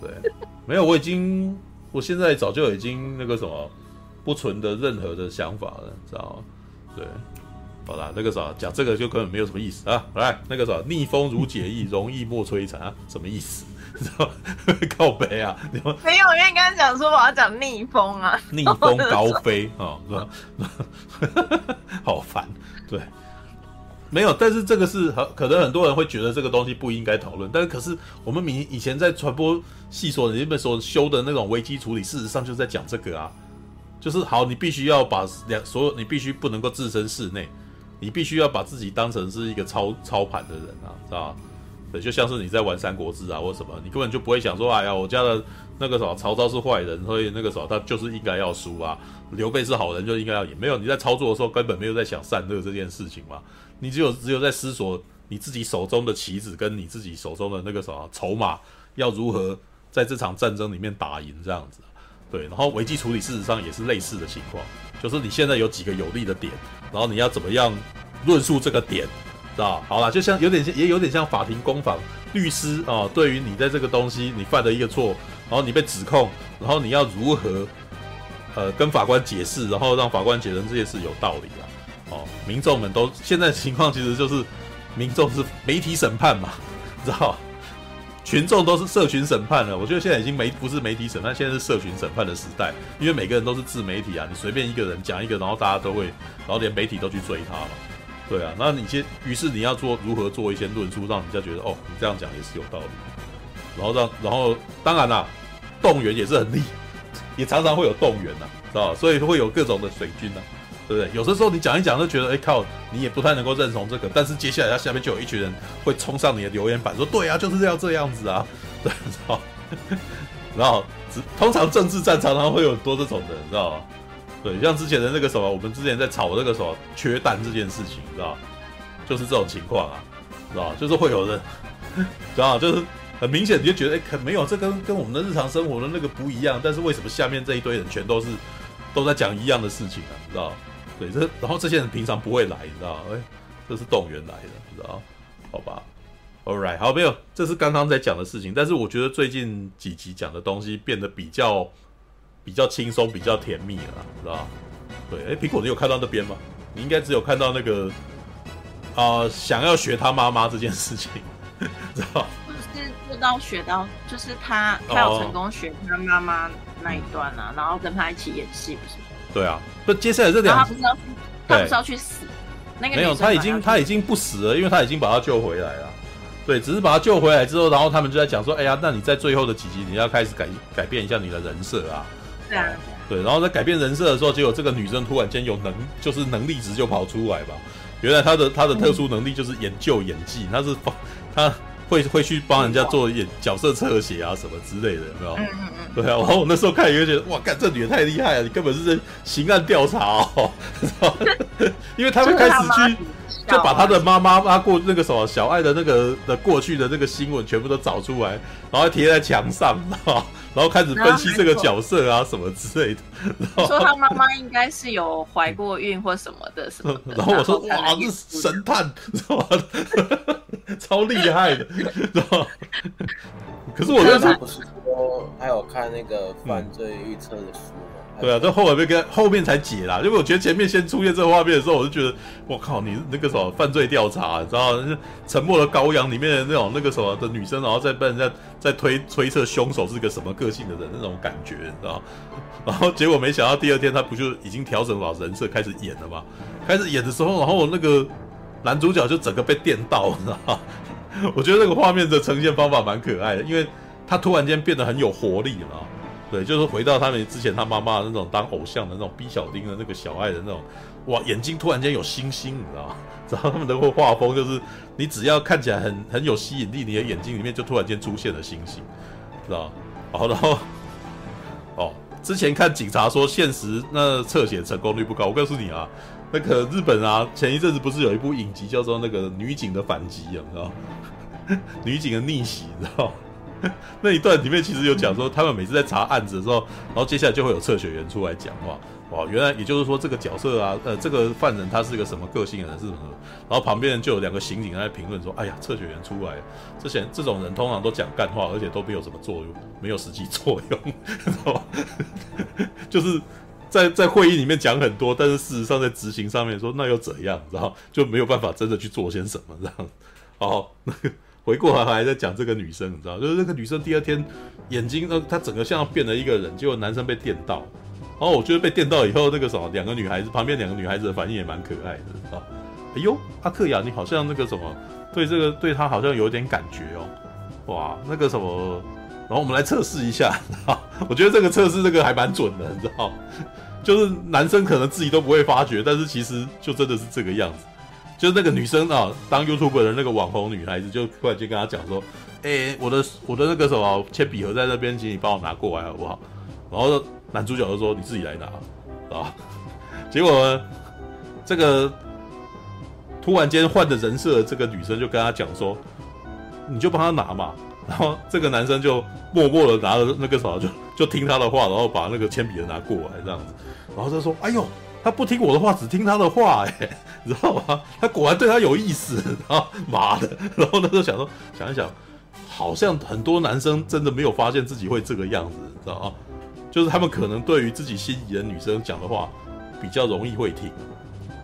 Speaker 1: 对，没有，我已经，我现在早就已经那个什么，不存的任何的想法了，知道吗？对，好啦，那个啥，讲这个就根本没有什么意思啊。来，那个啥，逆风如解意，容易莫摧残，什么意思？知道告白啊！没有，
Speaker 10: 因为你刚刚讲说我要讲逆风啊，
Speaker 1: 逆风高飞啊，是吧？好烦，对，没有，但是这个是很可能很多人会觉得这个东西不应该讨论，但是可是我们以以前在传播系所里面所修的那种危机处理，事实上就在讲这个啊，就是好，你必须要把两所有，你必须不能够置身事内，你必须要把自己当成是一个操操盘的人啊，知道吧？对，就像是你在玩《三国志》啊，或什么，你根本就不会想说，哎呀，我家的那个什么曹操是坏人，所以那个时候他就是应该要输啊。刘备是好人，就应该要赢。没有，你在操作的时候根本没有在想善恶这件事情嘛。你只有只有在思索你自己手中的棋子跟你自己手中的那个什么筹码要如何在这场战争里面打赢这样子。对，然后危机处理事实上也是类似的情况，就是你现在有几个有利的点，然后你要怎么样论述这个点。知道好了，就像有点，也有点像法庭攻防，律师啊、对于你在这个东西你犯了一个错，然后你被指控，然后你要如何呃跟法官解释，然后让法官觉得这件事有道理啊。哦，民众们都现在情况其实就是民众是媒体审判嘛，知道群众都是社群审判了。我觉得现在已经没不是媒体审判，现在是社群审判的时代，因为每个人都是自媒体啊，你随便一个人讲一个，然后大家都会，然后连媒体都去追他嘛。对啊，那你先，于是你要做如何做一些论述，让人家觉得哦，你这样讲也是有道理。然后让，然后当然啦，动员也是很利，也常常会有动员呐，知道吧？所以会有各种的水军呐，对不对？有的时候你讲一讲，就觉得哎靠，你也不太能够认同这个，但是接下来他下面就有一群人会冲上你的留言板说，对啊，就是要这样子啊，对，知道？然后通常政治战常常会有多这种的，你知道吗？对，像之前的那个什么，我们之前在吵那个什么缺蛋这件事情，知道吗就是这种情况啊，知道就是会有人，知道就是很明显你就觉得，哎，可没有，这跟跟我们的日常生活的那个不一样。但是为什么下面这一堆人全都是都在讲一样的事情啊？你知道？对，这然后这些人平常不会来，你知道？哎，这是动员来的，你知道？好吧，All right，好，没有，这是刚刚在讲的事情。但是我觉得最近几集讲的东西变得比较。比较轻松，比较甜蜜了，知道吧？对，哎，苹果，你有看到那边吗？你应该只有看到那个啊、呃，想要学他妈妈这件事情，知道？
Speaker 10: 就是做到学到，就是他他有成功学他妈妈那一段啊，哦、然后跟他一起演戏，不是吗？
Speaker 1: 对啊，不，接下来这两，
Speaker 10: 他不是要去，他不是要去死？那个
Speaker 1: 没有，他已经他已经不死了，因为他已经把他救回来了。对，只是把他救回来之后，然后他们就在讲说，哎呀，那你在最后的几集，你要开始改改变一下你的人设啊。
Speaker 10: 对啊，
Speaker 1: 对，然后在改变人设的时候，结果这个女生突然间有能，就是能力值就跑出来吧。原来她的她的特殊能力就是研究演技，她是帮她会会去帮人家做演角色侧写啊什么之类的，有没有？嗯嗯嗯。对啊，然后我那时候看也觉得，哇，干这女的太厉害了，你根本是在刑案调查哦，因为他们开始去。就把他的妈妈妈过那个什么小爱的那个的过去的那个新闻全部都找出来，然后贴在墙上，然后然后开始分析这个角色啊什么之类的。
Speaker 10: 说他妈妈应该是有怀过孕或什么的什么的。
Speaker 1: 然后我说哇，这是神探？超厉害的，知道可是我觉得
Speaker 7: 不是说还有看那个犯罪预测的书吗？
Speaker 1: 对啊，这后来被跟后面才解啦。因为我觉得前面先出现这个画面的时候，我就觉得，我靠，你那个什么犯罪调查，你知道？沉默的羔羊里面的那种那个什么的女生，然后再被人家在推推测凶手是个什么个性的人那种感觉，你知道？然后结果没想到第二天他不就已经调整好人设开始演了吗？开始演的时候，然后那个男主角就整个被电到，你知道吗？我觉得那个画面的呈现方法蛮可爱的，因为他突然间变得很有活力了。对，就是回到他们之前他妈妈那种当偶像的那种逼小丁的那个小爱的那种，哇，眼睛突然间有星星，你知道吗？然后他们的画风就是，你只要看起来很很有吸引力，你的眼睛里面就突然间出现了星星，知道吗？好，然后，哦，之前看警察说现实那侧写成功率不高，我告诉你啊，那个日本啊，前一阵子不是有一部影集叫做那个女警的反击，你知道？女警的逆袭，你知道？那一段里面其实有讲说，他们每次在查案子的时候，然后接下来就会有测血员出来讲话。哇，原来也就是说这个角色啊，呃，这个犯人他是个什么个性的人是什么？然后旁边就有两个刑警在评论说：“哎呀，测血员出来，之前这种人通常都讲干话，而且都没有什么作用，没有实际作用，知道吧？就是在在会议里面讲很多，但是事实上在执行上面说那又怎样？然后就没有办法真的去做些什么这样。哦，那个。”回过来还在讲这个女生，你知道，就是那个女生第二天眼睛，呃，她整个像变了一个人，结果男生被电到，然后我觉得被电到以后，那个什么，两个女孩子旁边两个女孩子的反应也蛮可爱的，啊？哎呦，阿克雅，你好像那个什么，对这个对她好像有点感觉哦，哇，那个什么，然后我们来测试一下，我觉得这个测试这个还蛮准的，你知道，就是男生可能自己都不会发觉，但是其实就真的是这个样子。就是那个女生啊，当 YouTube 的那个网红女孩子，就突然间跟他讲说：“哎、我的我的那个什么铅笔盒在那边，请你帮我拿过来好不好？”然后男主角就说：“你自己来拿啊。” 结果呢，这个突然间换的人设这个女生就跟他讲说：“你就帮他拿嘛。”然后这个男生就默默的拿了那个什么，就就听他的话，然后把那个铅笔盒拿过来这样子。然后他说：“哎呦。”他不听我的话，只听他的话，哎，你知道吗？他果然对他有意思，然后妈的，然后呢就想说，想一想，好像很多男生真的没有发现自己会这个样子，你知道吗？就是他们可能对于自己心仪的女生讲的话，比较容易会听，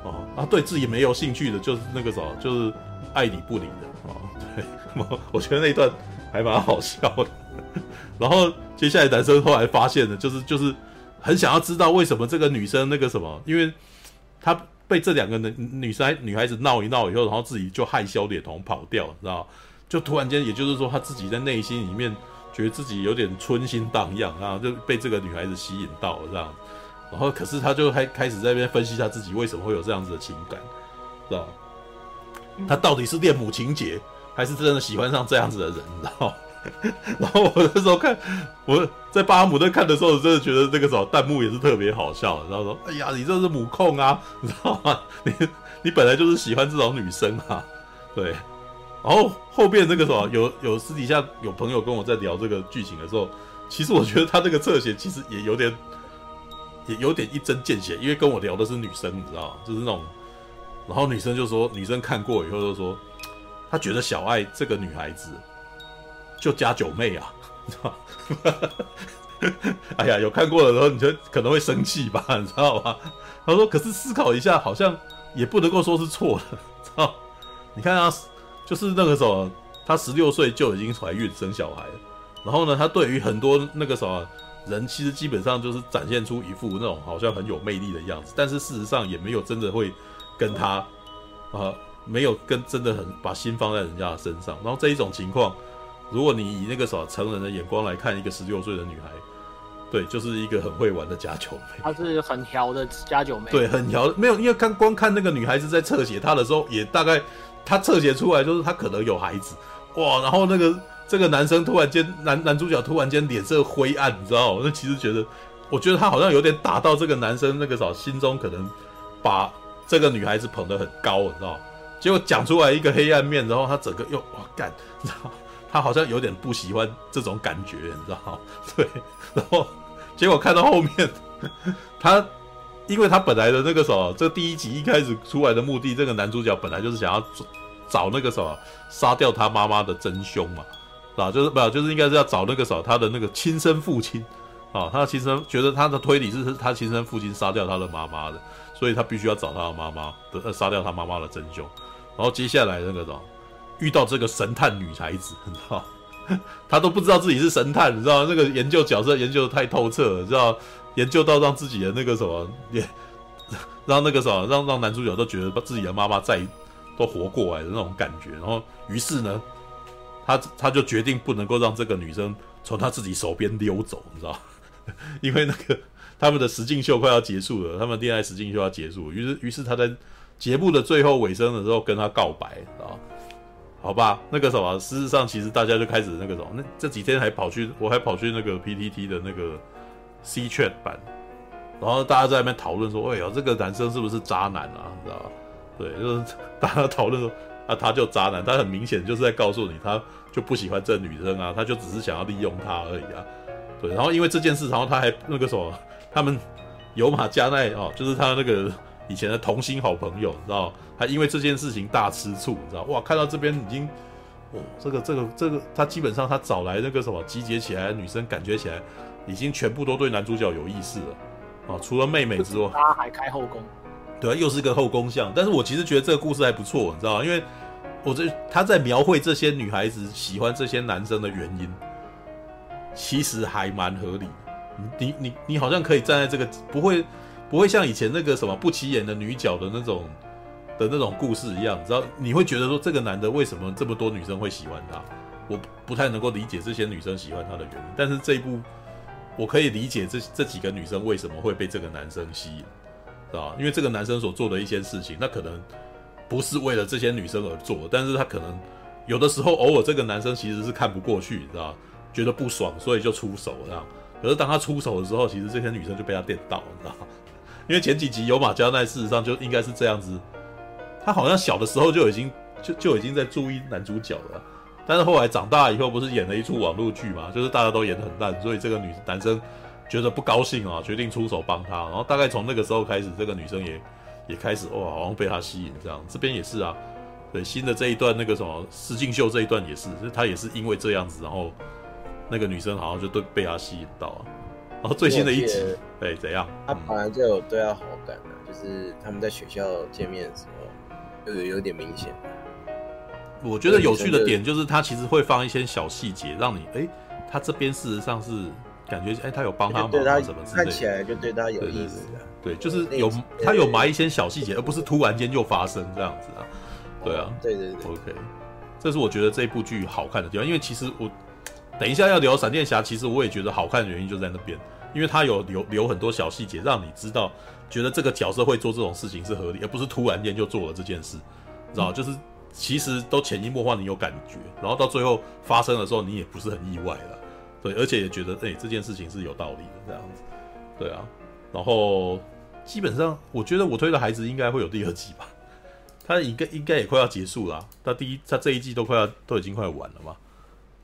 Speaker 1: 哦，啊，对自己没有兴趣的，就是那个什么，就是爱理不理的，哦，对，我觉得那一段还蛮好笑的。然后接下来男生后来发现的，就是就是。很想要知道为什么这个女生那个什么，因为她被这两个女女生女孩子闹一闹以后，然后自己就害羞脸红跑掉，知道就突然间，也就是说，她自己在内心里面觉得自己有点春心荡漾，然后就被这个女孩子吸引到了这样。然后可是她就开开始在那边分析她自己为什么会有这样子的情感，知道她到底是恋母情结，还是真的喜欢上这样子的人，知道 然后我那时候看，我在巴姆特看的时候，真的觉得这个时候弹幕也是特别好笑。然后说：“哎呀，你这是母控啊，你知道吗？你你本来就是喜欢这种女生啊。”对。然后后边那个什么，有有私底下有朋友跟我在聊这个剧情的时候，其实我觉得他这个侧写其实也有点，也有点一针见血，因为跟我聊的是女生，你知道？就是那种，然后女生就说，女生看过以后就说，她觉得小爱这个女孩子。就加九妹啊，知 道哎呀，有看过的时候，你就可能会生气吧，你知道吗？他说：“可是思考一下，好像也不能够说是错的，知道？你看他，就是那个时候，他十六岁就已经怀孕生小孩了。然后呢，他对于很多那个什么人，其实基本上就是展现出一副那种好像很有魅力的样子，但是事实上也没有真的会跟他啊、没有跟真的很把心放在人家的身上。然后这一种情况。”如果你以那个什么成人的眼光来看一个十六岁的女孩，对，就是一个很会玩的假九妹。
Speaker 3: 她是很调的假九妹。
Speaker 1: 对，很调。没有，因为看光看那个女孩子在侧写她的时候，也大概她侧写出来就是她可能有孩子哇。然后那个这个男生突然间男男主角突然间脸色灰暗，你知道吗？那其实觉得，我觉得他好像有点打到这个男生那个啥心中，可能把这个女孩子捧得很高，你知道吗？结果讲出来一个黑暗面，然后他整个又哇干，你知道吗？他好像有点不喜欢这种感觉，你知道吗？对，然后结果看到后面，他因为他本来的那个什么，这第一集一开始出来的目的，这个男主角本来就是想要找那个什么杀掉他妈妈的真凶嘛，是吧？就是不，就是应该是要找那个什么他的那个亲生父亲啊，他的亲生觉得他的推理是他亲生父亲杀掉他的妈妈的，所以他必须要找他的妈妈的杀掉他妈妈的真凶。然后接下来那个什么遇到这个神探女孩子，你知道，他都不知道自己是神探，你知道那个研究角色研究的太透彻了，知道研究到让自己的那个什么也。让那个什么，让让男主角都觉得把自己的妈妈再都活过来的那种感觉，然后于是呢，他他就决定不能够让这个女生从他自己手边溜走，你知道？因为那个他们的实境秀快要结束了，他们恋爱实境秀要结束，于是于是他在节目的最后尾声的时候跟他告白，知道？好吧，那个什么，事实上其实大家就开始那个什么，那这几天还跑去，我还跑去那个 PTT 的那个 C Chat 版。然后大家在那边讨论说：“哎呀，这个男生是不是渣男啊？你知道吧？对，就是大家讨论说啊，他就渣男，他很明显就是在告诉你，他就不喜欢这女生啊，他就只是想要利用她而已啊。对，然后因为这件事，然后他还那个什么，他们有马加奈哦，就是他那个以前的同心好朋友，你知道，还因为这件事情大吃醋，你知道？哇，看到这边已经，哦，这个这个这个，他基本上他找来那个什么集结起来的女生，感觉起来已经全部都对男主角有意思了。”啊，除了妹妹之外，
Speaker 3: 他还开后宫，
Speaker 1: 对啊，又是个后宫相。但是我其实觉得这个故事还不错，你知道吗？因为我这他在描绘这些女孩子喜欢这些男生的原因，其实还蛮合理。你你你好像可以站在这个不会不会像以前那个什么不起眼的女角的那种的那种故事一样，你知道？你会觉得说这个男的为什么这么多女生会喜欢他？我不太能够理解这些女生喜欢他的原因。但是这一部。我可以理解这这几个女生为什么会被这个男生吸引，是吧？因为这个男生所做的一些事情，那可能不是为了这些女生而做，但是他可能有的时候偶尔这个男生其实是看不过去，知道，觉得不爽，所以就出手，这样。可是当他出手的时候，其实这些女生就被他电到，你知道？因为前几集有马交代，事实上就应该是这样子，他好像小的时候就已经就就已经在注意男主角了。但是后来长大以后，不是演了一出网络剧嘛？就是大家都演得很烂，所以这个女男生觉得不高兴啊，决定出手帮他。然后大概从那个时候开始，这个女生也也开始哇，好像被他吸引这样。这边也是啊，对新的这一段那个什么实境秀这一段也是，就是他也是因为这样子，然后那个女生好像就对被他吸引到啊。然后最新的一集，对怎样？
Speaker 7: 他本来就有对他好感的，就是他们在学校见面的时候，就有有点明显。
Speaker 1: 我觉得有趣的点就是，他其实会放一些小细节，让你哎，他这边事实上是感觉哎，他有帮他忙什么之类的，
Speaker 7: 看起来就对他有意思。
Speaker 1: 对，就是有他有埋一些小细节，而不是突然间就发生这样子啊。对啊，
Speaker 7: 对对对
Speaker 1: ，OK，这是我觉得这部剧好看的地方。因为其实我等一下要聊闪电侠，其实我也觉得好看的原因就在那边，因为他有留留很多小细节，让你知道觉得这个角色会做这种事情是合理，而不是突然间就做了这件事，知道？就是。其实都潜移默化，你有感觉，然后到最后发生的时候，你也不是很意外了，对，而且也觉得，哎、欸，这件事情是有道理的，这样子，对啊，然后基本上，我觉得我推的孩子应该会有第二季吧，他应该应该也快要结束了，他第一他这一季都快要都已经快完了嘛，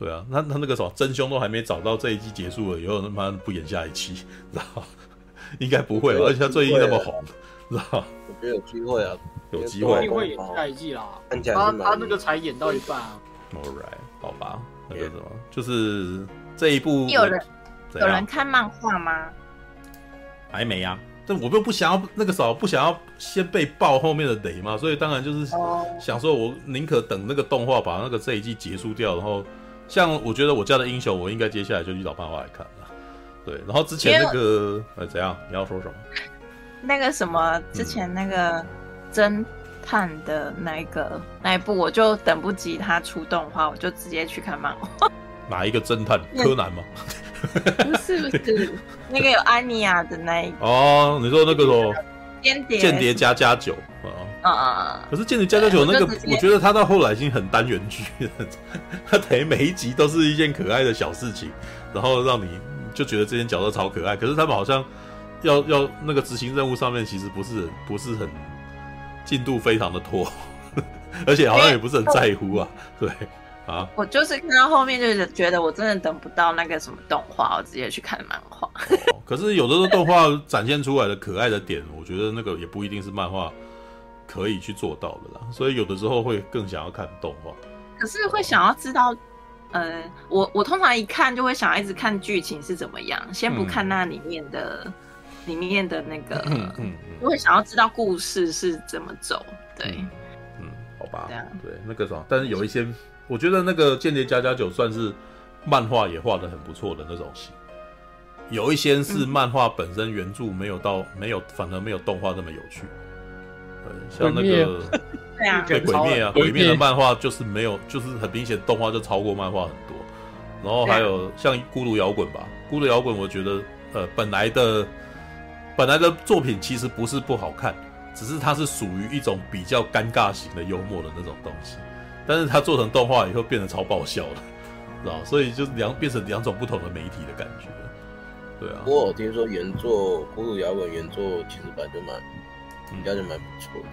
Speaker 1: 对啊，那他那个什么真凶都还没找到，这一季结束了以后，他妈不演下一期，知道应该不会吧，而且他最近那么红，知道
Speaker 7: 我觉得有机会啊。
Speaker 1: 有机会，
Speaker 3: 一定会演下一季啦。他他那个才演到一半啊。
Speaker 1: Alright，好吧，那个什么，就是这一部
Speaker 10: 有人有人看漫画吗？
Speaker 1: 还没啊，但我又不想要那个时候不想要先被爆后面的雷嘛，所以当然就是想说，我宁可等那个动画把那个这一季结束掉，然后像我觉得我家的英雄，我应该接下来就去找漫画来看了。对，然后之前那个呃怎样？你要说什么？
Speaker 10: 那个什么之前那个。侦探的那个那一部，我就等不及他出动画，我就直接去看漫画。
Speaker 1: 哪一个侦探？柯南吗？
Speaker 10: 不是不是，那个有安妮亚的那一个。
Speaker 1: 哦，你说那个咯？
Speaker 10: 间谍
Speaker 1: 间谍加加九啊啊啊啊！可是间谍加加九那个，我觉得他到后来已经很单元剧了，他等于每一集都是一件可爱的小事情，然后让你就觉得这些角色超可爱。可是他们好像要要那个执行任务上面，其实不是不是很。进度非常的拖，而且好像也不是很在乎啊。对啊，
Speaker 10: 我就是看到后面就是觉得我真的等不到那个什么动画，我直接去看漫画。
Speaker 1: 可是有的时候动画展现出来的可爱的点，我觉得那个也不一定是漫画可以去做到的啦。所以有的时候会更想要看动画，
Speaker 10: 可是会想要知道，呃，我我通常一看就会想要一直看剧情是怎么样，先不看那里面的、嗯、里面的那个，嗯嗯，就会想要知道故事是怎么走，对，
Speaker 1: 嗯，嗯好吧，对，那个什么，但是有一些，我觉得那个《间谍加加九》算是漫画也画的很不错的那种戏。有一些是漫画本身原著没有到没有，反而没有动画这么有趣。对，像那个
Speaker 10: 对啊，
Speaker 1: 对鬼灭啊，鬼灭的漫画就是没有，就是很明显动画就超过漫画很多。然后还有像孤独摇滚吧，孤独摇滚我觉得呃本来的本来的作品其实不是不好看，只是它是属于一种比较尴尬型的幽默的那种东西，但是它做成动画以后变得超爆笑了，知道？所以就是两变成两种不同的媒体的感觉。对啊，
Speaker 7: 不过我听说原作《孤独摇滚》原作其实本来就蛮，应该就蛮不错的。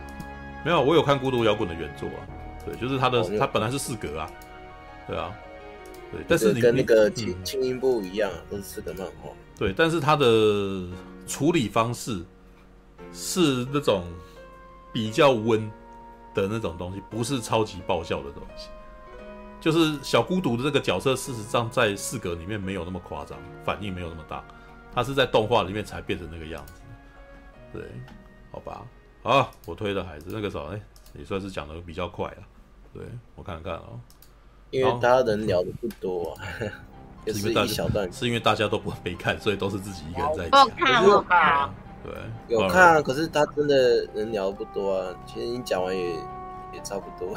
Speaker 1: 没有，我有看《孤独摇滚》的原作啊。对，就是他的，他、哦、本来是四格啊。对啊，对，但是你
Speaker 7: 跟那个轻轻音部一样，都是四格漫画。
Speaker 1: 对，但是他的处理方式是那种比较温的那种东西，不是超级爆笑的东西。就是小孤独的这个角色，事实上在四格里面没有那么夸张，反应没有那么大。他是在动画里面才变成那个样子，对，好吧，好，我推的孩子那个时候，哎，也算是讲的比较快了，对我看看啊、哦，
Speaker 7: 因为大家人聊的不多啊，
Speaker 1: 是因为大家是因为大家都不没看，所以都是自己一个人在
Speaker 10: 讲。看我看，
Speaker 1: 对，
Speaker 7: 有看，可是他真的人聊的不多啊，其实你讲完也也差不多。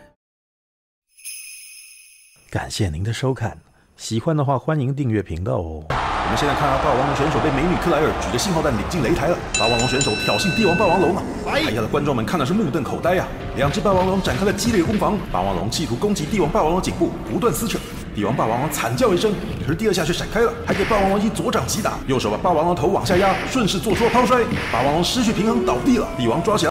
Speaker 12: 感谢您的收看，喜欢的话欢迎订阅频道哦。我们现在看到霸王龙选手被美女克莱尔举着信号弹领进擂台了。霸王龙选手挑衅帝王霸王龙啊！台下的观众们看的是目瞪口呆啊！两只霸王龙展开了激烈攻防，霸王龙企图攻击帝王霸王龙颈部，不断撕扯。帝王霸王龙惨叫一声，可是第二下却闪开了，还给霸王龙一左掌击打，右手把霸王龙头往下压，顺势做出了抛摔。霸王龙失去平衡倒地了，帝王抓起来。